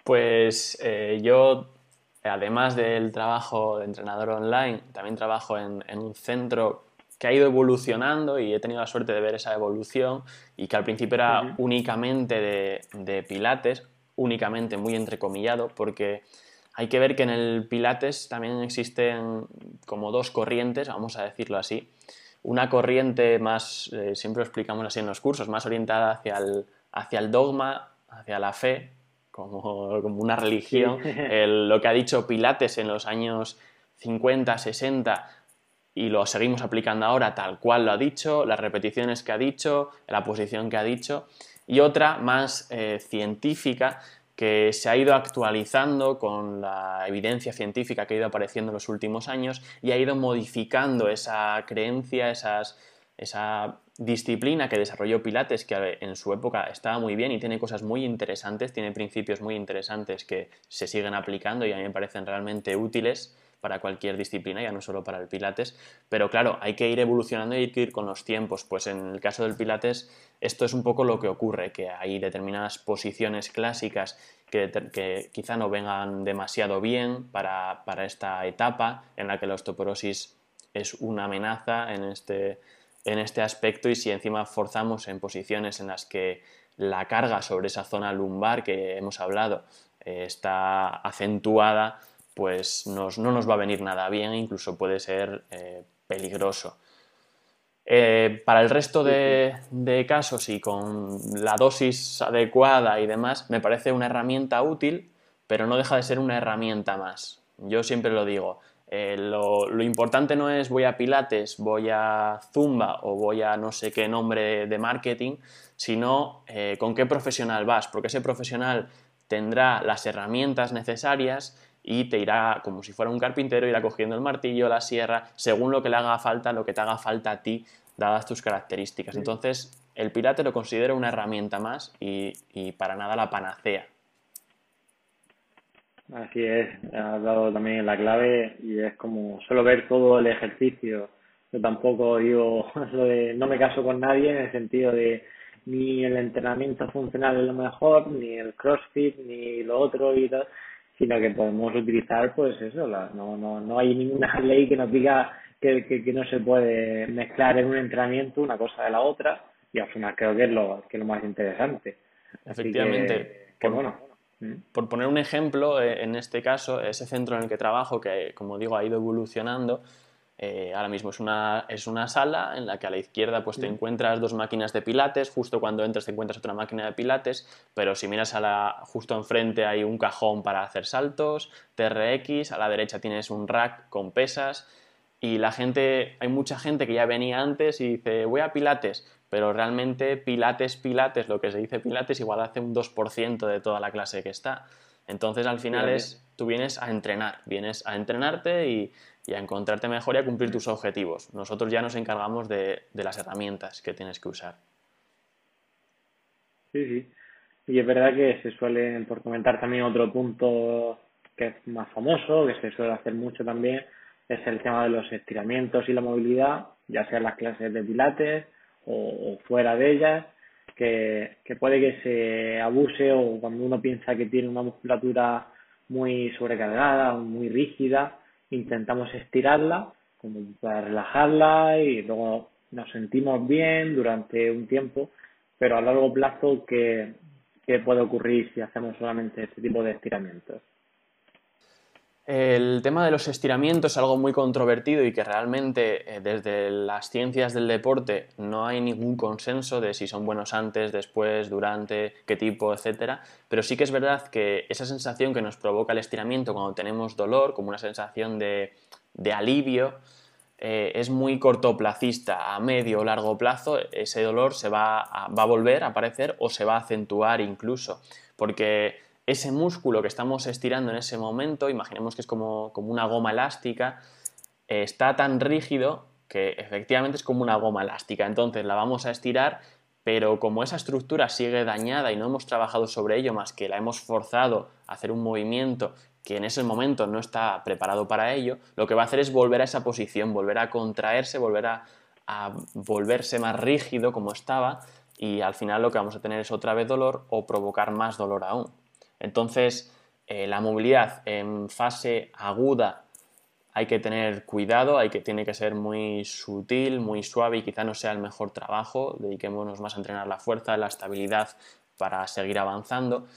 Pues eh, yo, además del trabajo de entrenador online, también trabajo en, un centro que ha ido evolucionando y he tenido la suerte de ver esa evolución y que al principio era únicamente de, de, pilates, únicamente muy entrecomillado, porque hay que ver que en el pilates también existen como dos corrientes, vamos a decirlo así. Una corriente más, eh, siempre lo explicamos así en los cursos, más orientada hacia el, hacia el dogma, hacia la fe, como, como una religión. [LAUGHS] lo que ha dicho Pilates en los años 50, 60 y lo seguimos aplicando ahora tal cual lo ha dicho, las repeticiones que ha dicho, la posición que ha dicho. Y otra más eh, científica que se ha ido actualizando con la evidencia científica que ha ido apareciendo en los últimos años y ha ido modificando esa creencia, esas, esa disciplina que desarrolló Pilates, que en su época estaba muy bien y tiene cosas muy interesantes, tiene principios muy interesantes que se siguen aplicando y a mí me parecen realmente útiles para cualquier disciplina, ya no solo para el Pilates, pero claro, hay que ir evolucionando y hay que ir con los tiempos, pues en el caso del Pilates esto es un poco lo que ocurre, que hay determinadas posiciones clásicas que, quizá no vengan demasiado bien para, esta etapa en la que la osteoporosis es una amenaza en este, en este aspecto y si encima forzamos en posiciones en las que la carga sobre esa zona lumbar que hemos hablado eh, está acentuada, pues no nos va a venir nada bien, incluso puede ser eh, peligroso. Eh, para el resto de, casos y con la dosis adecuada y demás, me parece una herramienta útil, pero no deja de ser una herramienta más. Yo siempre lo digo, eh, lo, importante no es voy a Pilates, voy a Zumba o voy a no sé qué nombre de marketing, sino con qué profesional vas, porque ese profesional tendrá las herramientas necesarias y te irá, como si fuera un carpintero, irá cogiendo el martillo, la sierra, según lo que le haga falta, lo que te haga falta a ti, dadas tus características. Entonces, el pirate lo considero una herramienta más y, para nada la panacea. Así es, has dado también la clave y es como solo ver todo el ejercicio. Yo tampoco digo [LAUGHS] no me caso con nadie en el sentido de ni el entrenamiento funcional es lo mejor, ni el crossfit, ni lo otro y tal, sino que podemos utilizar, pues eso, no, no, no hay ninguna [LAUGHS] ley que nos diga que, que, no se puede mezclar en un entrenamiento una cosa de la otra y al final creo que es lo, que es lo más interesante. Efectivamente. por, bueno. por poner un ejemplo, eh, en este caso, ese centro en el que trabajo, que como digo ha ido evolucionando, eh, ahora mismo es una, es una sala en la que a la izquierda pues, te encuentras dos máquinas de pilates, justo cuando entras te encuentras otra máquina de pilates, pero si miras a la, justo enfrente hay un cajón para hacer saltos, TRX, a la derecha tienes un rack con pesas. Y la gente, hay mucha gente que ya venía antes y dice voy a pilates, pero realmente pilates, pilates, lo que se dice pilates igual hace un 2% de toda la clase que está. Entonces al final es, tú vienes a entrenar, vienes a entrenarte y, y a encontrarte mejor y a cumplir tus objetivos. Nosotros ya nos encargamos de, las herramientas que tienes que usar. Sí, sí. Y es verdad que se suele, por comentar también otro punto que es más famoso, que se suele hacer mucho también, es el tema de los estiramientos y la movilidad, ya sea en las clases de pilates o, fuera de ellas, que, que puede que se abuse o cuando uno piensa que tiene una musculatura muy sobrecargada, muy rígida, intentamos estirarla como para relajarla y luego nos sentimos bien durante un tiempo, pero a largo plazo, ¿qué, qué puede ocurrir si hacemos solamente este tipo de estiramientos? El tema de los estiramientos es algo muy controvertido y que realmente eh, desde las ciencias del deporte no hay ningún consenso de si son buenos antes, después, durante, qué tipo, etc. Pero sí que es verdad que esa sensación que nos provoca el estiramiento cuando tenemos dolor, como una sensación de, alivio, eh, es muy cortoplacista. A medio o largo plazo ese dolor se va a, va a volver a aparecer o se va a acentuar incluso. Porque ese músculo que estamos estirando en ese momento, imaginemos que es como, una goma elástica, eh, está tan rígido que efectivamente es como una goma elástica. Entonces la vamos a estirar, pero como esa estructura sigue dañada y no hemos trabajado sobre ello más que la hemos forzado a hacer un movimiento que en ese momento no está preparado para ello, lo que va a hacer es volver a esa posición, volver a contraerse, volver a volverse más rígido como estaba y al final lo que vamos a tener es otra vez dolor o provocar más dolor aún. Entonces, eh, la movilidad en fase aguda hay que tener cuidado, hay que, tiene que ser muy sutil, muy suave y quizá no sea el mejor trabajo. Dediquémonos más a entrenar la fuerza, la estabilidad para seguir avanzando.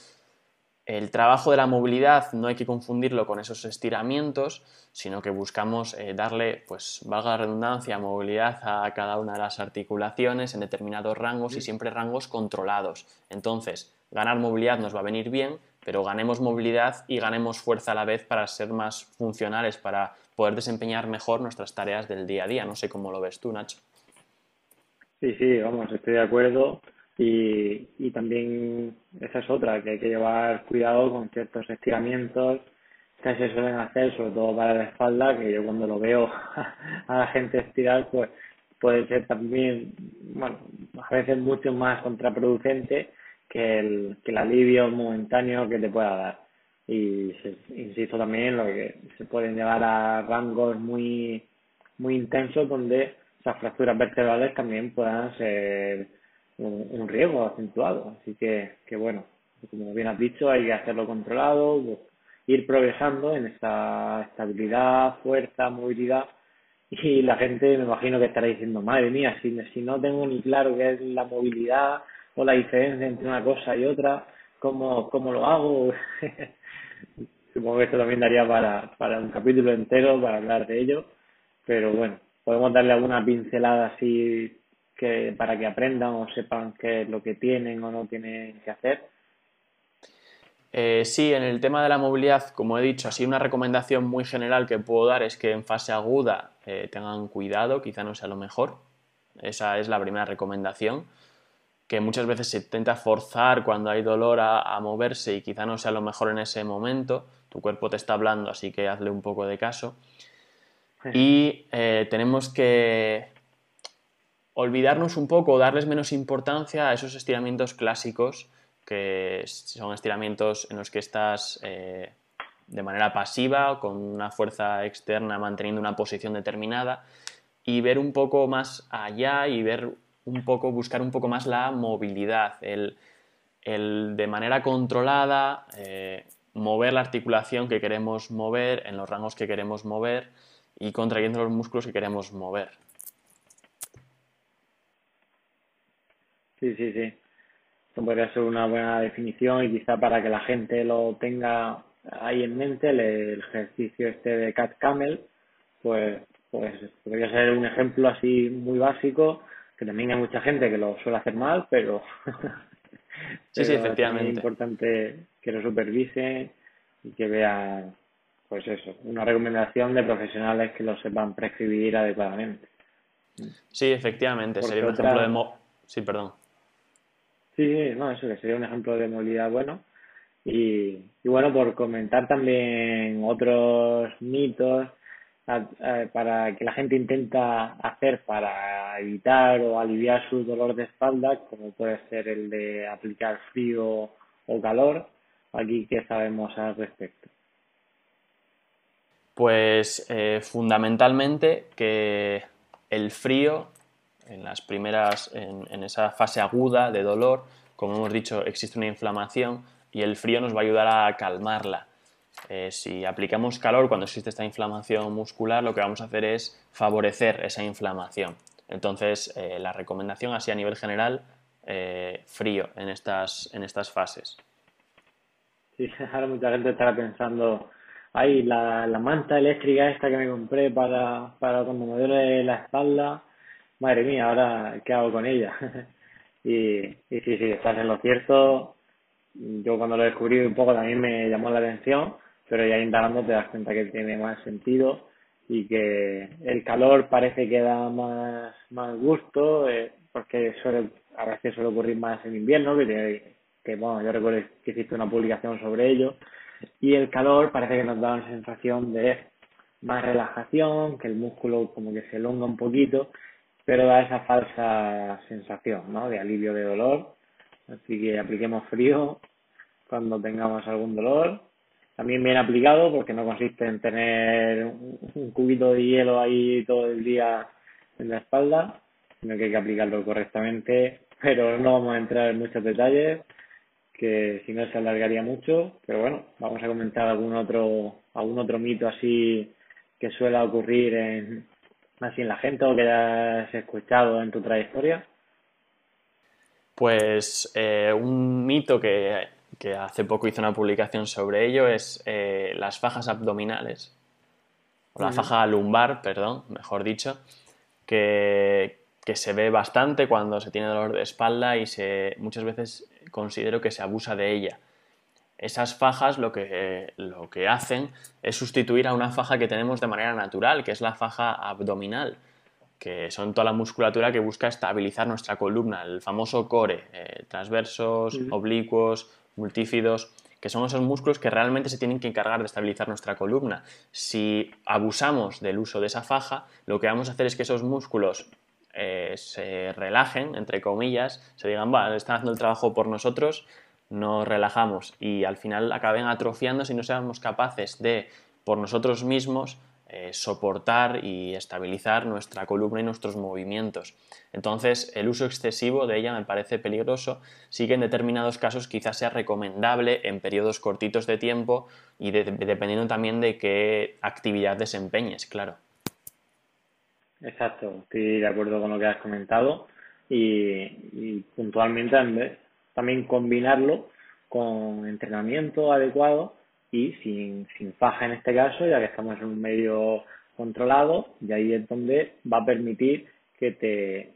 El trabajo de la movilidad no hay que confundirlo con esos estiramientos, sino que buscamos eh, darle, pues valga la redundancia, movilidad a cada una de las articulaciones en determinados rangos y siempre rangos controlados. Entonces, ganar movilidad nos va a venir bien, pero ganemos movilidad y ganemos fuerza a la vez para ser más funcionales, para poder desempeñar mejor nuestras tareas del día a día. No sé cómo lo ves tú, Nacho. Sí, sí, vamos, estoy de acuerdo. Y, y también esa es otra, que hay que llevar cuidado con ciertos estiramientos que se suelen hacer, sobre todo para la espalda, que yo cuando lo veo [LAUGHS] a la gente estirar, pues puede ser también, bueno, a veces mucho más contraproducente que el, que el alivio momentáneo que te pueda dar. Y insisto también lo que se pueden llevar a rangos muy, muy intensos donde esas fracturas vertebrales también puedan ser un, riesgo acentuado. Así que, que bueno, como bien has dicho, hay que hacerlo controlado, ir progresando en esa estabilidad, fuerza, movilidad. Y la gente me imagino que estará diciendo, madre mía, si, si no tengo ni claro qué es la movilidad o la diferencia entre una cosa y otra, ¿cómo, cómo lo hago? [LAUGHS] Supongo que esto también daría para, para un capítulo entero para hablar de ello, pero bueno, podemos darle alguna pincelada así que para que aprendan o sepan qué es lo que tienen o no tienen que hacer. Eh, sí, en el tema de la movilidad, como he dicho, así una recomendación muy general que puedo dar es que en fase aguda eh, tengan cuidado, quizá no sea lo mejor. Esa es la primera recomendación, que muchas veces se intenta forzar cuando hay dolor a, moverse y quizá no sea lo mejor en ese momento. Tu cuerpo te está hablando, así que hazle un poco de caso. Y eh, tenemos que olvidarnos un poco, darles menos importancia a esos estiramientos clásicos, que son estiramientos en los que estás eh, de manera pasiva, con una fuerza externa manteniendo una posición determinada, y ver un poco más allá y ver un poco, buscar un poco más la movilidad, el, de manera controlada eh, mover la articulación que queremos mover en los rangos que queremos mover y contrayendo los músculos que queremos mover. Sí, sí, sí. Esto podría ser una buena definición y quizá para que la gente lo tenga ahí en mente, el, ejercicio este de Cat Camel, pues, pues podría ser un ejemplo así muy básico, que también hay mucha gente que lo suele hacer mal, pero, [LAUGHS] sí, sí, efectivamente. es importante que lo supervise y que vean, pues eso, una recomendación de profesionales que lo sepan prescribir adecuadamente. Sí, efectivamente, sería un ejemplo de... sí, perdón. Sí, no, eso que sería un ejemplo de movilidad bueno. Y, y bueno, por comentar también otros mitos para que la gente intenta hacer para evitar o aliviar su dolor de espalda, como puede ser el de aplicar frío o calor. Aquí, ¿qué sabemos al respecto? Pues eh, fundamentalmente que el frío en las primeras, en, esa fase aguda de dolor, como hemos dicho, existe una inflamación y el frío nos va a ayudar a calmarla. Eh, si aplicamos calor cuando existe esta inflamación muscular, lo que vamos a hacer es favorecer esa inflamación. Entonces, eh, la recomendación así a nivel general, eh, frío en estas, en estas fases. Sí, [LAUGHS] ahora mucha gente estará pensando, ay, la, la manta eléctrica esta que me compré para, para cuando me duele la espalda, madre mía, ahora qué hago con ella. [LAUGHS] y, y sí, sí, estás en lo cierto. Yo cuando lo descubrí un poco también me llamó la atención, pero ya indagando te das cuenta que tiene más sentido y que el calor parece que da más, más gusto, eh, porque suele, a veces suele ocurrir más en invierno, que, bueno, yo recuerdo que hiciste una publicación sobre ello, y el calor parece que nos da una sensación de más relajación, que el músculo como que se elonga un poquito, pero da esa falsa sensación, ¿no? De alivio de dolor. Así que apliquemos frío cuando tengamos algún dolor. También bien aplicado porque no consiste en tener un cubito de hielo ahí todo el día en la espalda, sino que hay que aplicarlo correctamente, pero no vamos a entrar en muchos detalles que si no se alargaría mucho, pero bueno, vamos a comentar algún otro algún otro mito así que suele ocurrir en, así en la gente o que hayas escuchado en tu trayectoria? Pues eh, un mito que, hace poco hice una publicación sobre ello es eh, las fajas abdominales, o la faja lumbar, perdón, mejor dicho, que, se ve bastante cuando se tiene dolor de espalda y se, muchas veces considero que se abusa de ella. esas fajas lo que, lo que hacen es sustituir a una faja que tenemos de manera natural, que es la faja abdominal, que son toda la musculatura que busca estabilizar nuestra columna, el famoso core, eh, transversos, oblicuos, multífidos, que son esos músculos que realmente se tienen que encargar de estabilizar nuestra columna. Si abusamos del uso de esa faja, lo que vamos a hacer es que esos músculos eh, se relajen, entre comillas, se digan, va, están haciendo el trabajo por nosotros, nos relajamos y al final acaben atrofiando si no seamos capaces de, por nosotros mismos, eh, soportar y estabilizar nuestra columna y nuestros movimientos. Entonces, el uso excesivo de ella me parece peligroso. Sí que en determinados casos quizás sea recomendable en periodos cortitos de tiempo y dependiendo también de qué actividad desempeñes, claro. Exacto, estoy de acuerdo con lo que has comentado y, puntualmente también combinarlo con entrenamiento adecuado y sin, sin faja en este caso, ya que estamos en un medio controlado y ahí es donde va a permitir que te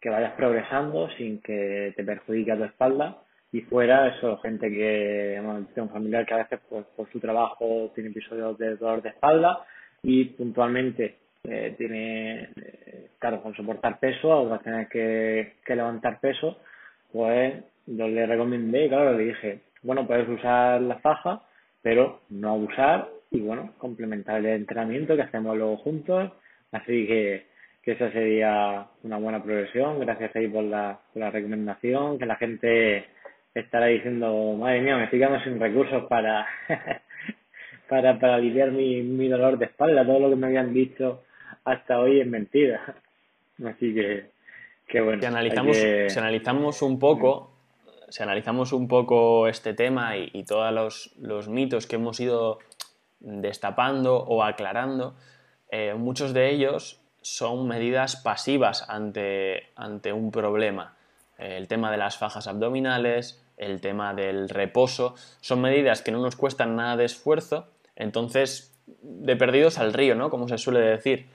que vayas progresando sin que te perjudique a tu espalda y fuera eso gente que tiene un familiar que a veces pues, por su trabajo tiene episodios de dolor de espalda y puntualmente eh, tiene, eh, claro, con soportar peso, o va a tener que, levantar peso, pues yo le recomendé, claro, le dije, bueno, puedes usar la faja, pero no abusar y bueno, complementar el entrenamiento que hacemos luego juntos, así que, que esa sería una buena progresión, gracias ahí por la, por la recomendación, que la gente estará diciendo, madre mía, me estoy quedando sin recursos para, [LAUGHS] para, para aliviar mi, mi dolor de espalda, todo lo que me habían dicho hasta hoy es mentira. Así que, que bueno. Si analizamos, si analizamos un poco, si analizamos un poco este tema y, todos los, mitos que hemos ido destapando o aclarando, eh, muchos de ellos son medidas pasivas ante, ante un problema. el tema de las fajas abdominales, el tema del reposo, son medidas que no nos cuestan nada de esfuerzo, entonces de perdidos al río, ¿no? Como se suele decir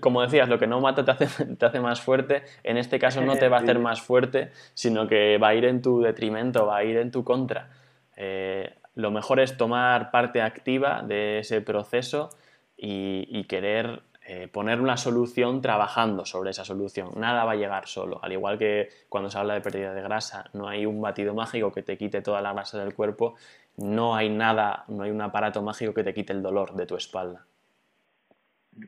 como decías, lo que no mata te hace, [LAUGHS] te hace más fuerte. En este caso no te va a hacer más fuerte, sino que va a ir en tu detrimento, va a ir en tu contra. Eh, lo mejor es tomar parte activa de ese proceso y, querer eh, poner una solución trabajando sobre esa solución. Nada va a llegar solo. Al igual que cuando se habla de pérdida de grasa, no hay un batido mágico que te quite toda la grasa del cuerpo, no hay nada, no hay un aparato mágico que te quite el dolor de tu espalda.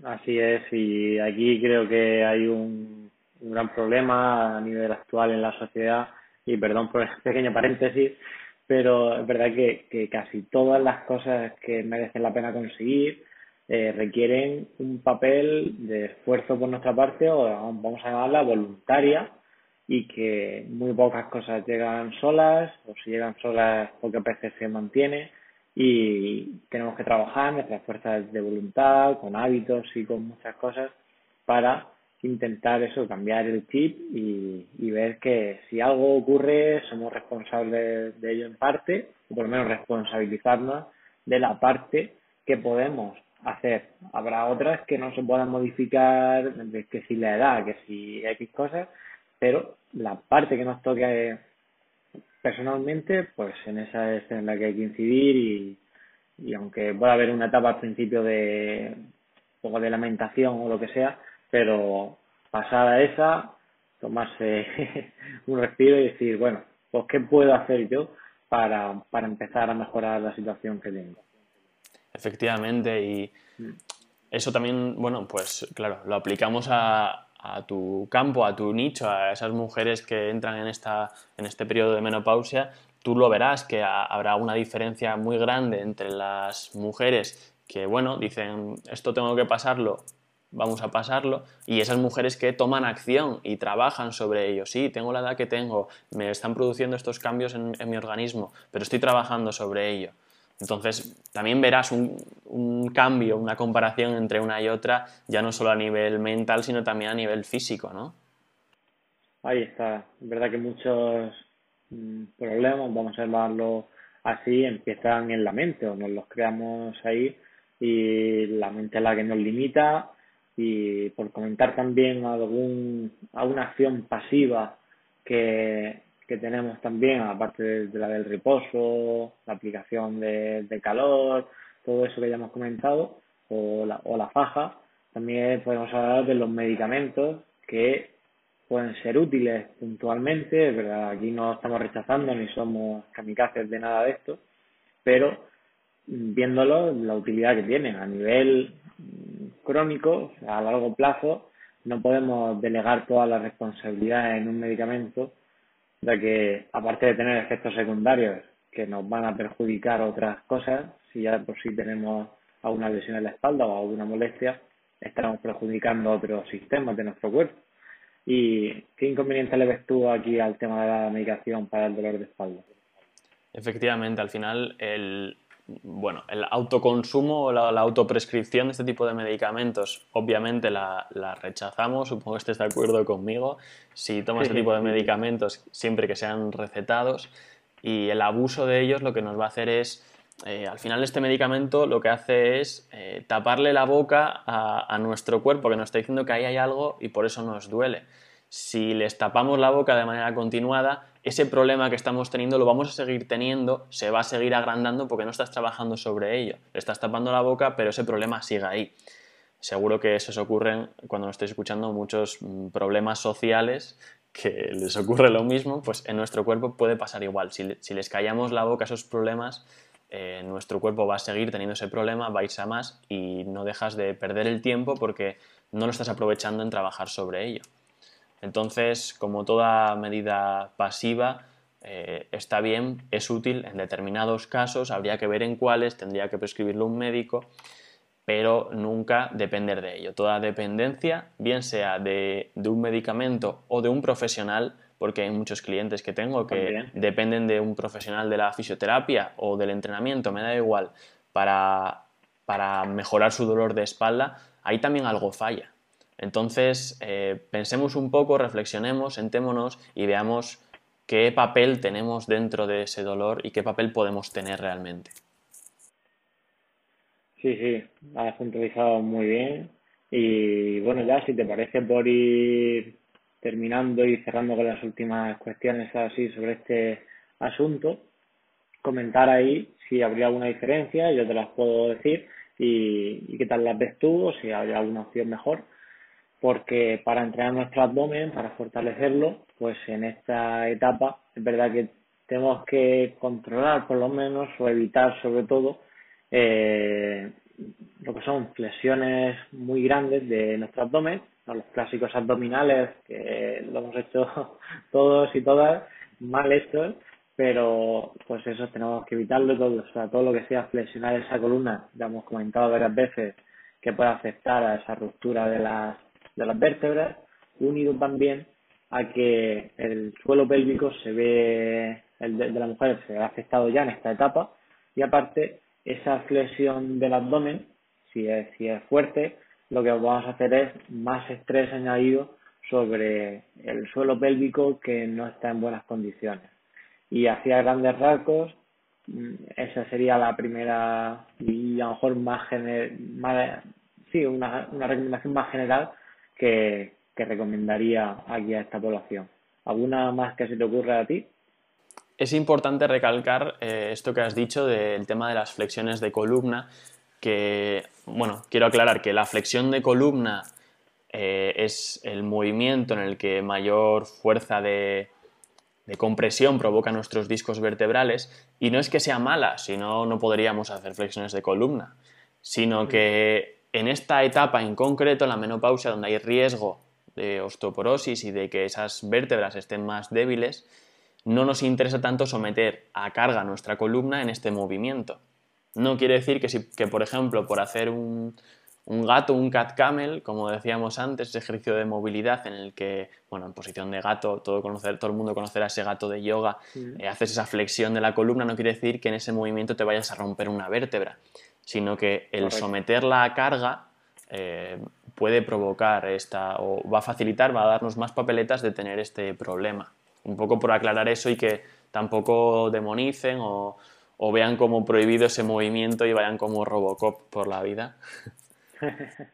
Así es, y aquí creo que hay un, gran problema a nivel actual en la sociedad, y perdón por el pequeño paréntesis, pero es verdad que, que casi todas las cosas que merecen la pena conseguir eh, requieren un papel de esfuerzo por nuestra parte, o vamos a llamarla voluntaria, y que muy pocas cosas llegan solas, o si llegan solas, pocas veces se mantiene y tenemos que trabajar nuestras fuerzas de voluntad, con hábitos y con muchas cosas para intentar eso, cambiar el chip y, ver que si algo ocurre somos responsables de ello en parte, o por lo menos responsabilizarnos de la parte que podemos hacer. Habrá otras que no se puedan modificar, que si la edad, que si X cosas, pero la parte que nos toque personalmente, pues en esa es en la que hay que incidir y, y aunque pueda haber una etapa al principio de un poco de lamentación o lo que sea, pero pasada esa, tomarse [LAUGHS] un respiro y decir, bueno, pues qué puedo hacer yo para, para empezar a mejorar la situación que tengo. Efectivamente, y mm. eso también, bueno, pues claro, lo aplicamos a, a tu campo, a tu nicho, a esas mujeres que entran en, esta, en este periodo de menopausia, tú lo verás que habrá una diferencia muy grande entre las mujeres que, bueno, dicen, esto tengo que pasarlo, vamos a pasarlo, y esas mujeres que toman acción y trabajan sobre ello. Sí, tengo la edad que tengo, me están produciendo estos cambios en mi organismo, pero estoy trabajando sobre ello. Entonces, también verás un, cambio, una comparación entre una y otra, ya no solo a nivel mental, sino también a nivel físico, ¿no? Ahí está. Es verdad que muchos mm, problemas, vamos a llamarlo así, empiezan en la mente o nos los creamos ahí y la mente es la que nos limita y por comentar también algún, alguna acción pasiva que, que tenemos también, aparte de, la del reposo, la aplicación de, calor, todo eso que ya hemos comentado, o la, o la faja, también podemos hablar de los medicamentos que pueden ser útiles puntualmente, ¿verdad? Aquí no estamos rechazando ni somos kamikazes de nada de esto, pero mm, viéndolo, la utilidad que tienen a nivel mm, crónico, a largo plazo, no podemos delegar toda la responsabilidad en un medicamento, ya que aparte de tener efectos secundarios que nos van a perjudicar otras cosas, si ya por sí tenemos alguna lesión en la espalda o alguna molestia, estaremos perjudicando otros sistemas de nuestro cuerpo. ¿Y qué inconveniente le ves tú aquí al tema de la medicación para el dolor de espalda? Efectivamente, al final el, bueno, el autoconsumo o la, autoprescripción de este tipo de medicamentos, obviamente la, rechazamos, supongo que estés de acuerdo conmigo. Si tomas este tipo de [LAUGHS] medicamentos, siempre que sean recetados, y el abuso de ellos lo que nos va a hacer es, eh, al final este medicamento lo que hace es eh, taparle la boca a, a nuestro cuerpo, que nos está diciendo que ahí hay algo y por eso nos duele si les tapamos la boca de manera continuada, ese problema que estamos teniendo lo vamos a seguir teniendo, se va a seguir agrandando porque no estás trabajando sobre ello. Le estás tapando la boca, pero ese problema sigue ahí. Seguro que eso os ocurren cuando nos estáis escuchando muchos mm, problemas sociales que les ocurre lo mismo, pues en nuestro cuerpo puede pasar igual. Si, les callamos la boca a esos problemas, eh, nuestro cuerpo va a seguir teniendo ese problema, va a irse a más y no dejas de perder el tiempo porque no lo estás aprovechando en trabajar sobre ello. Entonces, como toda medida pasiva, eh, está bien, es útil en determinados casos, habría que ver en cuáles, tendría que prescribirlo un médico, pero nunca depender de ello. Toda dependencia, bien sea de, un medicamento o de un profesional, porque hay muchos clientes que tengo que dependen de un profesional de la fisioterapia o del entrenamiento, me da igual, para mejorar su dolor de espalda, ahí también algo falla. Entonces, eh, pensemos un poco, reflexionemos, sentémonos y veamos qué papel tenemos dentro de ese dolor y qué papel podemos tener realmente. Sí, sí, has puntualizado muy bien. Y bueno, ya si te parece por ir terminando y cerrando con las últimas cuestiones así sobre este asunto, comentar ahí si habría alguna diferencia, yo te las puedo decir, y, y qué tal las ves tú, o si hay alguna opción mejor porque para entrenar nuestro abdomen, para fortalecerlo, pues en esta etapa es verdad que tenemos que controlar por lo menos o evitar sobre todo eh, lo que son flexiones muy grandes de nuestro abdomen, los clásicos abdominales que lo hemos hecho [LAUGHS] todos y todas mal hechos, pero pues eso tenemos que evitarlo todo, o sea, todo lo que sea flexionar esa columna, ya hemos comentado varias veces que puede afectar a esa ruptura de las de las vértebras, unido también a que el suelo pélvico se ve, el de, la mujer se ve afectado ya en esta etapa y aparte esa flexión del abdomen, si es, si es fuerte, lo que vamos a hacer es más estrés añadido sobre el suelo pélvico que no está en buenas condiciones. Y hacia grandes rasgos, mm, esa sería la primera y a lo mejor más, más sí, una, una recomendación más general que, recomendaría aquí a esta población. ¿Alguna más que se te ocurra a ti? Es importante recalcar eh, esto que has dicho del tema de las flexiones de columna, que, bueno, quiero aclarar que la flexión de columna eh, es el movimiento en el que mayor fuerza de, de, compresión provoca nuestros discos vertebrales y no es que sea mala, si no, no podríamos hacer flexiones de columna, sino que en esta etapa en concreto, en la menopausia, donde hay riesgo de osteoporosis y de que esas vértebras estén más débiles, no nos interesa tanto someter a carga nuestra columna en este movimiento. No quiere decir que, si, que por ejemplo, por hacer un, gato, un cat camel, como decíamos antes, ese ejercicio de movilidad en el que, bueno, en posición de gato, todo, conocer, todo el mundo conocerá ese gato de yoga, eh, haces esa flexión de la columna, no quiere decir que en ese movimiento te vayas a romper una vértebra sino que el someterla a carga eh, puede provocar esta, o va a facilitar, va a darnos más papeletas de tener este problema. Un poco por aclarar eso y que tampoco demonicen o, vean como prohibido ese movimiento y vayan como Robocop por la vida. [LAUGHS]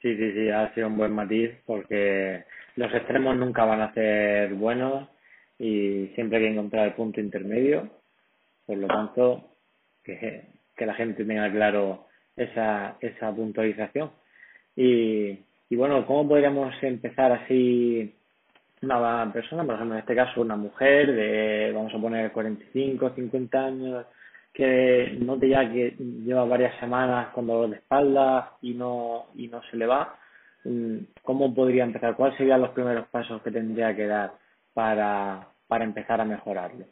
Sí, sí, sí, ha sido un buen matiz porque los extremos nunca van a ser buenos y siempre hay que encontrar el punto intermedio. Por lo tanto, que, que la gente tenga claro esa, esa puntualización. Y, y bueno, ¿cómo podríamos empezar así una persona, por ejemplo, en este caso una mujer de, vamos a poner 45, 50 años, que note ya que lleva varias semanas con dolor de espalda y no, y no se le va, mm, ¿cómo podría empezar? ¿Cuáles serían los primeros pasos que tendría que dar para, para empezar a mejorarlo?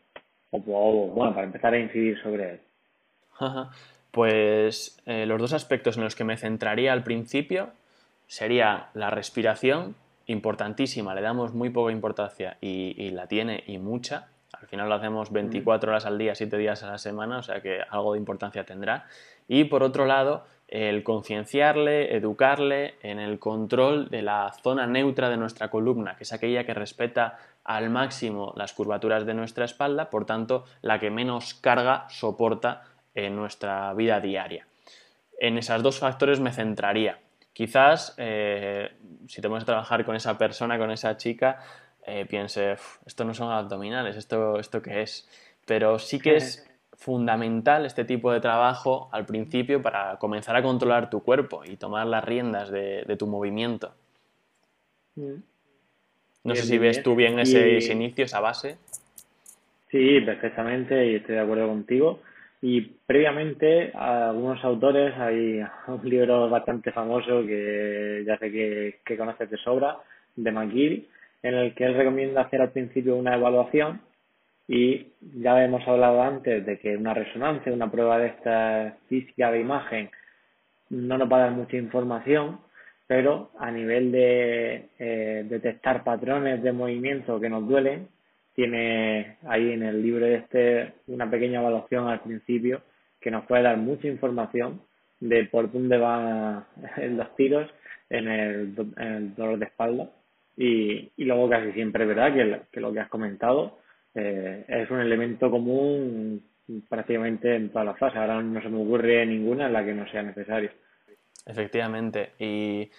O, bueno, para empezar a incidir sobre él. Pues eh, los dos aspectos en los que me centraría al principio sería la respiración, importantísima, le damos muy poca importancia y, la tiene y mucha. Al final lo hacemos 24 horas al día, 7 días a la semana, o sea que algo de importancia tendrá. Y por otro lado, el concienciarle, educarle en el control de la zona neutra de nuestra columna, que es aquella que respeta al máximo las curvaturas de nuestra espalda, por tanto, la que menos carga soporta en nuestra vida diaria. En esos dos factores me centraría. Quizás, eh, si te pones a trabajar con esa persona, con esa chica, eh, piense, esto no son abdominales, esto, esto qué es. Pero sí que es [LAUGHS] fundamental este tipo de trabajo al principio para comenzar a controlar tu cuerpo y tomar las riendas de, tu movimiento. Mm. No sé si ves tú bien ese, ese, inicio, esa base. Sí, perfectamente y estoy de acuerdo contigo. Y previamente, algunos autores, hay [LAUGHS] un libro bastante famoso que ya sé que, que conoces de sobra, de McGill, en el que él recomienda hacer al principio una evaluación y ya hemos hablado antes de que una resonancia, una prueba de esta física de imagen, no nos va a dar mucha información, pero a nivel de eh, detectar patrones de movimiento que nos duelen, tiene ahí en el libro este una pequeña evaluación al principio que nos puede dar mucha información de por dónde van [LAUGHS] los tiros en el, dolor de espalda y, y luego casi siempre verdad que, que lo que has comentado eh, es un elemento común prácticamente en todas las fases. Ahora no se me ocurre ninguna en la que no sea necesario. Efectivamente. Y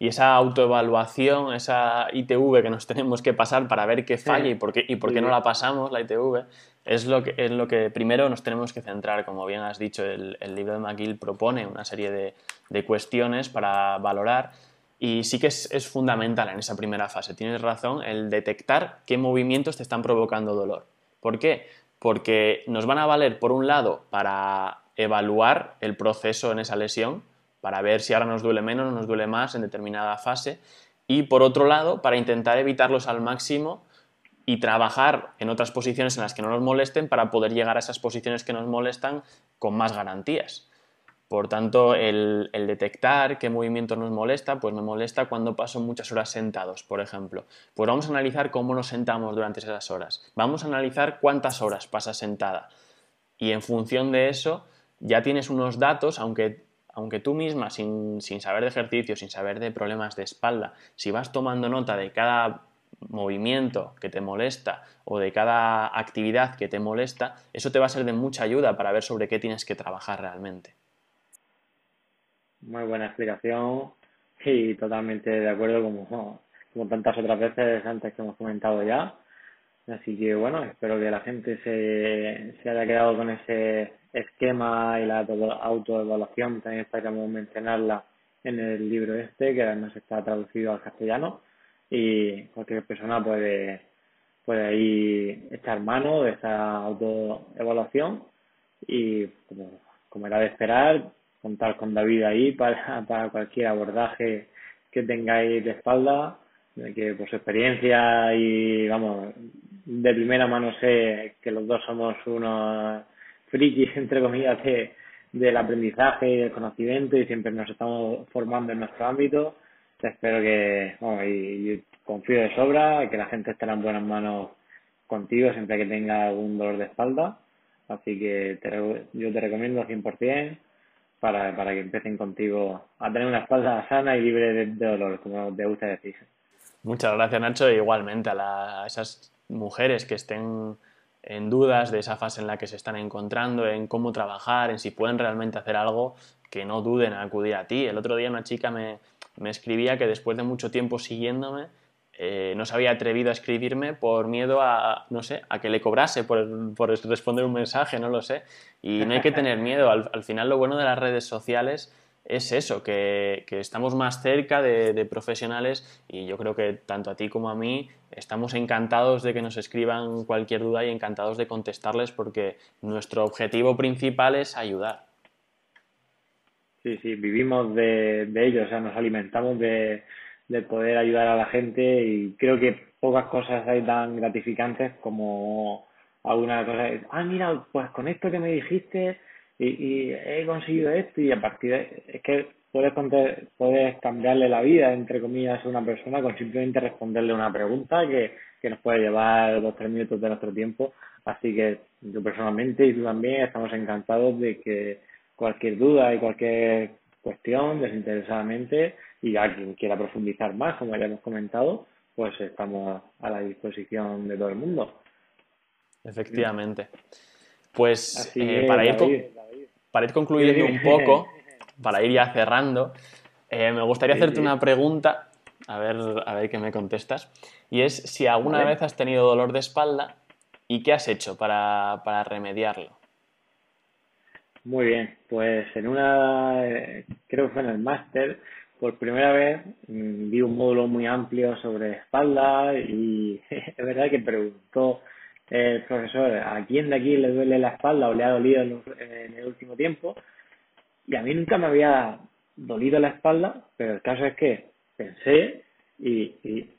y esa autoevaluación, esa ITV que nos tenemos que pasar para ver qué falla y por qué, y por qué no la pasamos, la ITV, es lo, que, es lo que primero nos tenemos que centrar. Como bien has dicho, el, libro de McGill propone una serie de, de, cuestiones para valorar y sí que es, es, fundamental en esa primera fase. Tienes razón, el detectar qué movimientos te están provocando dolor. ¿Por qué? Porque nos van a valer, por un lado, para evaluar el proceso en esa lesión, para ver si ahora nos duele menos o nos duele más en determinada fase. Y por otro lado, para intentar evitarlos al máximo y trabajar en otras posiciones en las que no nos molesten para poder llegar a esas posiciones que nos molestan con más garantías. Por tanto, el, detectar qué movimiento nos molesta, pues me molesta cuando paso muchas horas sentados, por ejemplo. Pues vamos a analizar cómo nos sentamos durante esas horas. Vamos a analizar cuántas horas pasa sentada. Y en función de eso, ya tienes unos datos, aunque aunque tú misma, sin, saber de ejercicio, sin saber de problemas de espalda, si vas tomando nota de cada movimiento que te molesta o de cada actividad que te molesta, eso te va a ser de mucha ayuda para ver sobre qué tienes que trabajar realmente. Muy buena explicación y totalmente de acuerdo como, como tantas otras veces antes que hemos comentado ya. Así que bueno, espero que la gente se, se haya quedado con ese esquema y la autoevaluación, también estaríamos mencionarla en el libro este, que además está traducido al castellano, y cualquier persona puede, puede ahí echar mano de esa autoevaluación y como, como era de esperar, contar con David ahí para, [LAUGHS] para cualquier abordaje que tengáis de espalda, que por su experiencia y vamos, de primera mano sé que los dos somos unos frikis, [LAUGHS] entre comillas, de, del aprendizaje y del conocimiento y siempre nos estamos formando en nuestro ámbito. Espero que, y, confío de sobra, que la gente estará en buenas manos contigo siempre que tenga algún dolor de espalda. Así que yo te recomiendo 100% para, para que empiecen contigo a tener una espalda sana y libre de, dolor, como te gusta decir. Muchas gracias, Nacho. igualmente a, a esas mujeres que estén en dudas de esa fase en la que se están encontrando, en cómo trabajar, en si pueden realmente hacer algo, que no duden en acudir a ti. El otro día una chica me, escribía que después de mucho tiempo siguiéndome, eh, no se había atrevido a escribirme por miedo a, no sé, a que le cobrase por, por responder un mensaje, no lo sé. Y no hay que tener miedo. Al, al final lo bueno de las redes sociales es eso, que, estamos más cerca de, profesionales y yo creo que tanto a ti como a mí estamos encantados de que nos escriban cualquier duda y encantados de contestarles porque nuestro objetivo principal es ayudar. Sí, sí, vivimos de, de ello, o sea, nos alimentamos de, de poder ayudar a la gente y creo que pocas cosas hay tan gratificantes como alguna cosa, ah, mira, pues con esto que me dijiste y, he conseguido esto y a partir de es que puedes puedes cambiarle la vida entre comillas a una persona con simplemente responderle una pregunta que, que nos puede llevar dos tres minutos de nuestro tiempo. Así que yo personalmente y tú también estamos encantados de que cualquier duda y cualquier cuestión desinteresadamente y a quien quiera profundizar más como ya hemos comentado pues estamos a la disposición de todo el mundo. Efectivamente. Pues eh, para ir para ir concluyendo un poco, para ir ya cerrando, eh, me gustaría hacerte una pregunta, a ver, a ver qué me contestas, y es si alguna vez has tenido dolor de espalda y qué has hecho para, remediarlo. Muy bien, pues en una, creo que fue en el máster, por primera vez mm, vi un módulo muy amplio sobre espalda y [LAUGHS] es verdad que preguntó el profesor, ¿a quién de aquí le duele la espalda o le ha dolido en el último tiempo? Y a mí nunca me había dolido la espalda, pero el caso es que pensé y,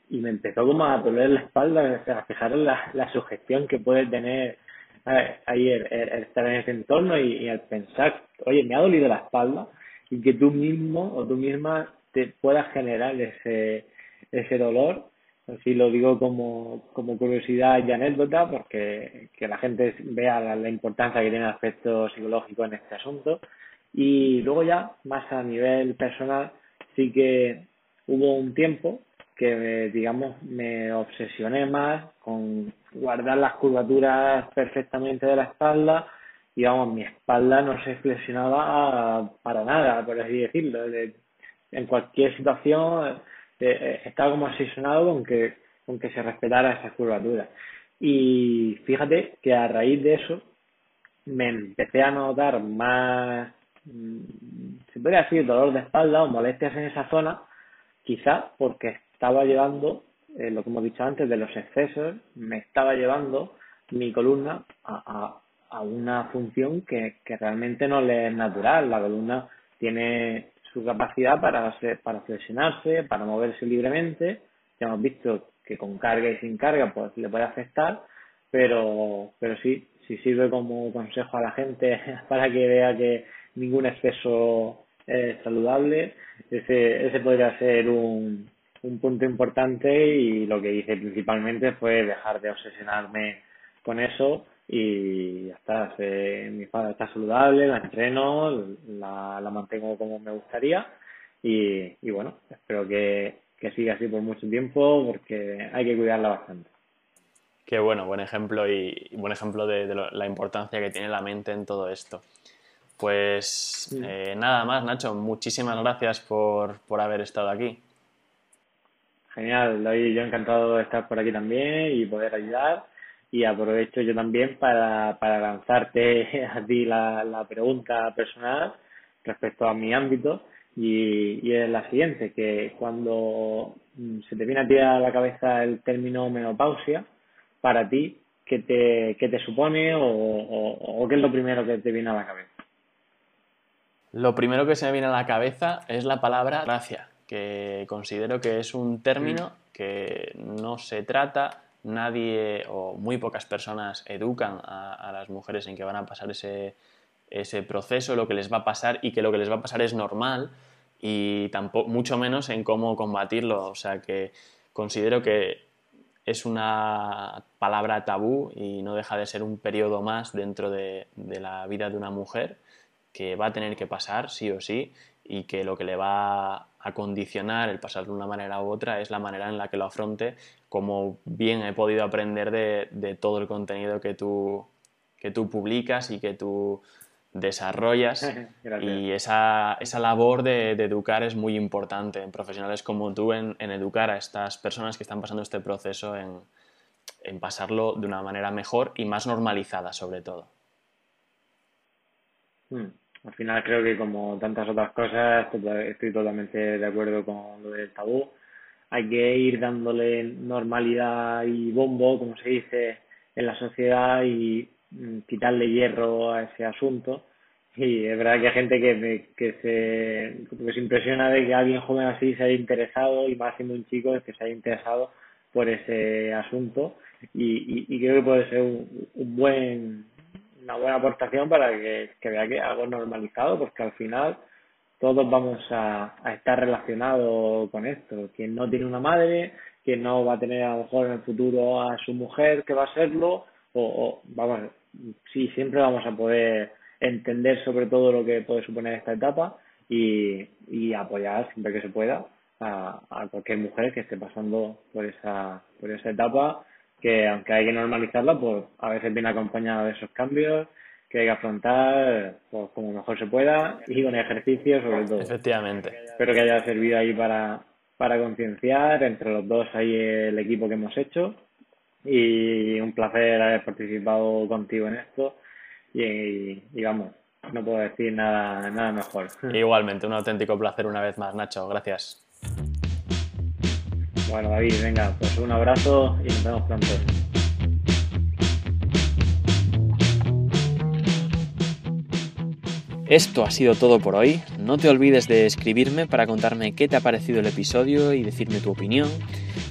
y, me empezó como a doler la espalda, a fijar la, la sugestión que puede tener eh, ahí el, estar en ese entorno y, y al pensar, oye, me ha dolido la espalda y que tú mismo o tú misma te puedas generar ese, ese dolor Así lo digo como, como curiosidad y anécdota, porque que la gente vea la, importancia que tiene el aspecto psicológico en este asunto. Y luego ya, más a nivel personal, sí que hubo un tiempo que, digamos, me obsesioné más con guardar las curvaturas perfectamente de la espalda y, vamos, mi espalda no se flexionaba para nada, por así decirlo. en cualquier situación eh, estaba como asesionado con que, con que se respetara esa curvatura. Y fíjate que a raíz de eso me empecé a notar más, mm, se podría decir, dolor de espalda o molestias en esa zona, quizá porque estaba llevando, eh, lo que hemos dicho antes, de los excesos, me estaba llevando mi columna a, a, a una función que, que realmente no le es natural. La columna tiene su capacidad para, para flexionarse, para moverse libremente. Ya hemos visto que con carga y sin carga pues le puede afectar, pero, pero sí, sí sirve como consejo a la gente [LAUGHS] para que vea que ningún exceso es saludable. Ese, ese podría ser un, un punto importante y lo que hice principalmente fue dejar de obsesionarme con eso y ya está, mi espalda está saludable, la entreno, la, la mantengo como me gustaría y, y bueno, espero que, que siga así por mucho tiempo porque hay que cuidarla bastante. Qué bueno, buen ejemplo y, buen ejemplo de, la importancia que tiene la mente en todo esto. Pues eh, nada más, Nacho, muchísimas gracias por, por haber estado aquí. Genial, yo encantado de estar por aquí también y poder ayudar y aprovecho yo también para, para lanzarte [LAUGHS] a ti la, la pregunta personal respecto a mi ámbito y, y es la siguiente, que cuando mm, se te viene a ti a la cabeza el término menopausia, para ti, ¿qué te, qué te supone o, o, qué es lo primero que te viene a la cabeza? Lo primero que se me viene a la cabeza es la palabra gracia, que considero que es un término que no se trata nadie o muy pocas personas educan a, las mujeres en que van a pasar ese, ese, proceso, lo que les va a pasar y que lo que les va a pasar es normal y tampoco, mucho menos en cómo combatirlo. O sea que considero que es una palabra tabú y no deja de ser un periodo más dentro de, de la vida de una mujer que va a tener que pasar sí o sí y que lo que le va a condicionar el pasar de una manera u otra es la manera en la que lo afronte, como bien he podido aprender de, todo el contenido que tú, que tú publicas y que tú desarrollas [LAUGHS] y esa, esa labor de, educar es muy importante en profesionales como tú, en, educar a estas personas que están pasando este proceso, en, en, pasarlo de una manera mejor y más normalizada sobre todo. Hmm. Al final creo que como tantas otras cosas estoy totalmente de acuerdo con lo del tabú. Hay que ir dándole normalidad y bombo, como se dice, en la sociedad y Mm, quitarle hierro a ese asunto. Y es verdad que hay gente que, que, se, se impresiona de que alguien joven así se haya interesado, y más siendo un chico, que se haya interesado por ese asunto. Y, y, creo que puede ser un, buen, una buena aportación para que, que vea que algo normalizado, porque al final todos vamos a, a estar relacionados con esto. Quien no tiene una madre, quien no va a tener a lo mejor en el futuro a su mujer que va a serlo, o, o vamos, sí, siempre vamos a poder entender sobre todo lo que puede suponer esta etapa y, y apoyar siempre que se pueda a, a, cualquier mujer que esté pasando por esa, por esa etapa que aunque hay que normalizarla, pues a veces viene acompañada de esos cambios que hay que afrontar pues, como mejor se pueda y con ejercicio sobre todo. Efectivamente. Espero que haya servido ahí para, para concienciar entre los dos ahí el equipo que hemos hecho y un placer haber participado contigo en esto y, vamos, no puedo decir nada, nada mejor. Igualmente, un auténtico placer una vez más, Nacho, gracias. Bueno, David, venga, pues un abrazo y nos vemos pronto. Esto ha sido todo por hoy. No te olvides de escribirme para contarme qué te ha parecido el episodio y decirme tu opinión.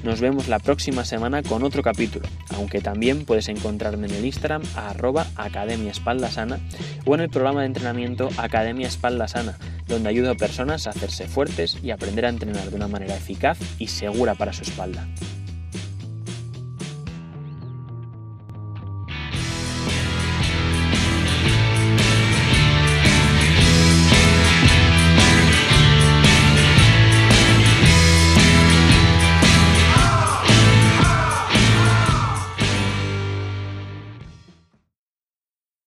Nos vemos la próxima semana con otro capítulo, aunque también puedes encontrarme en el Instagram a arroba Academia Espalda Sana o en el programa de entrenamiento Academia Espalda Sana, donde ayudo a personas a hacerse fuertes y aprender a entrenar de una manera eficaz y segura para su espalda.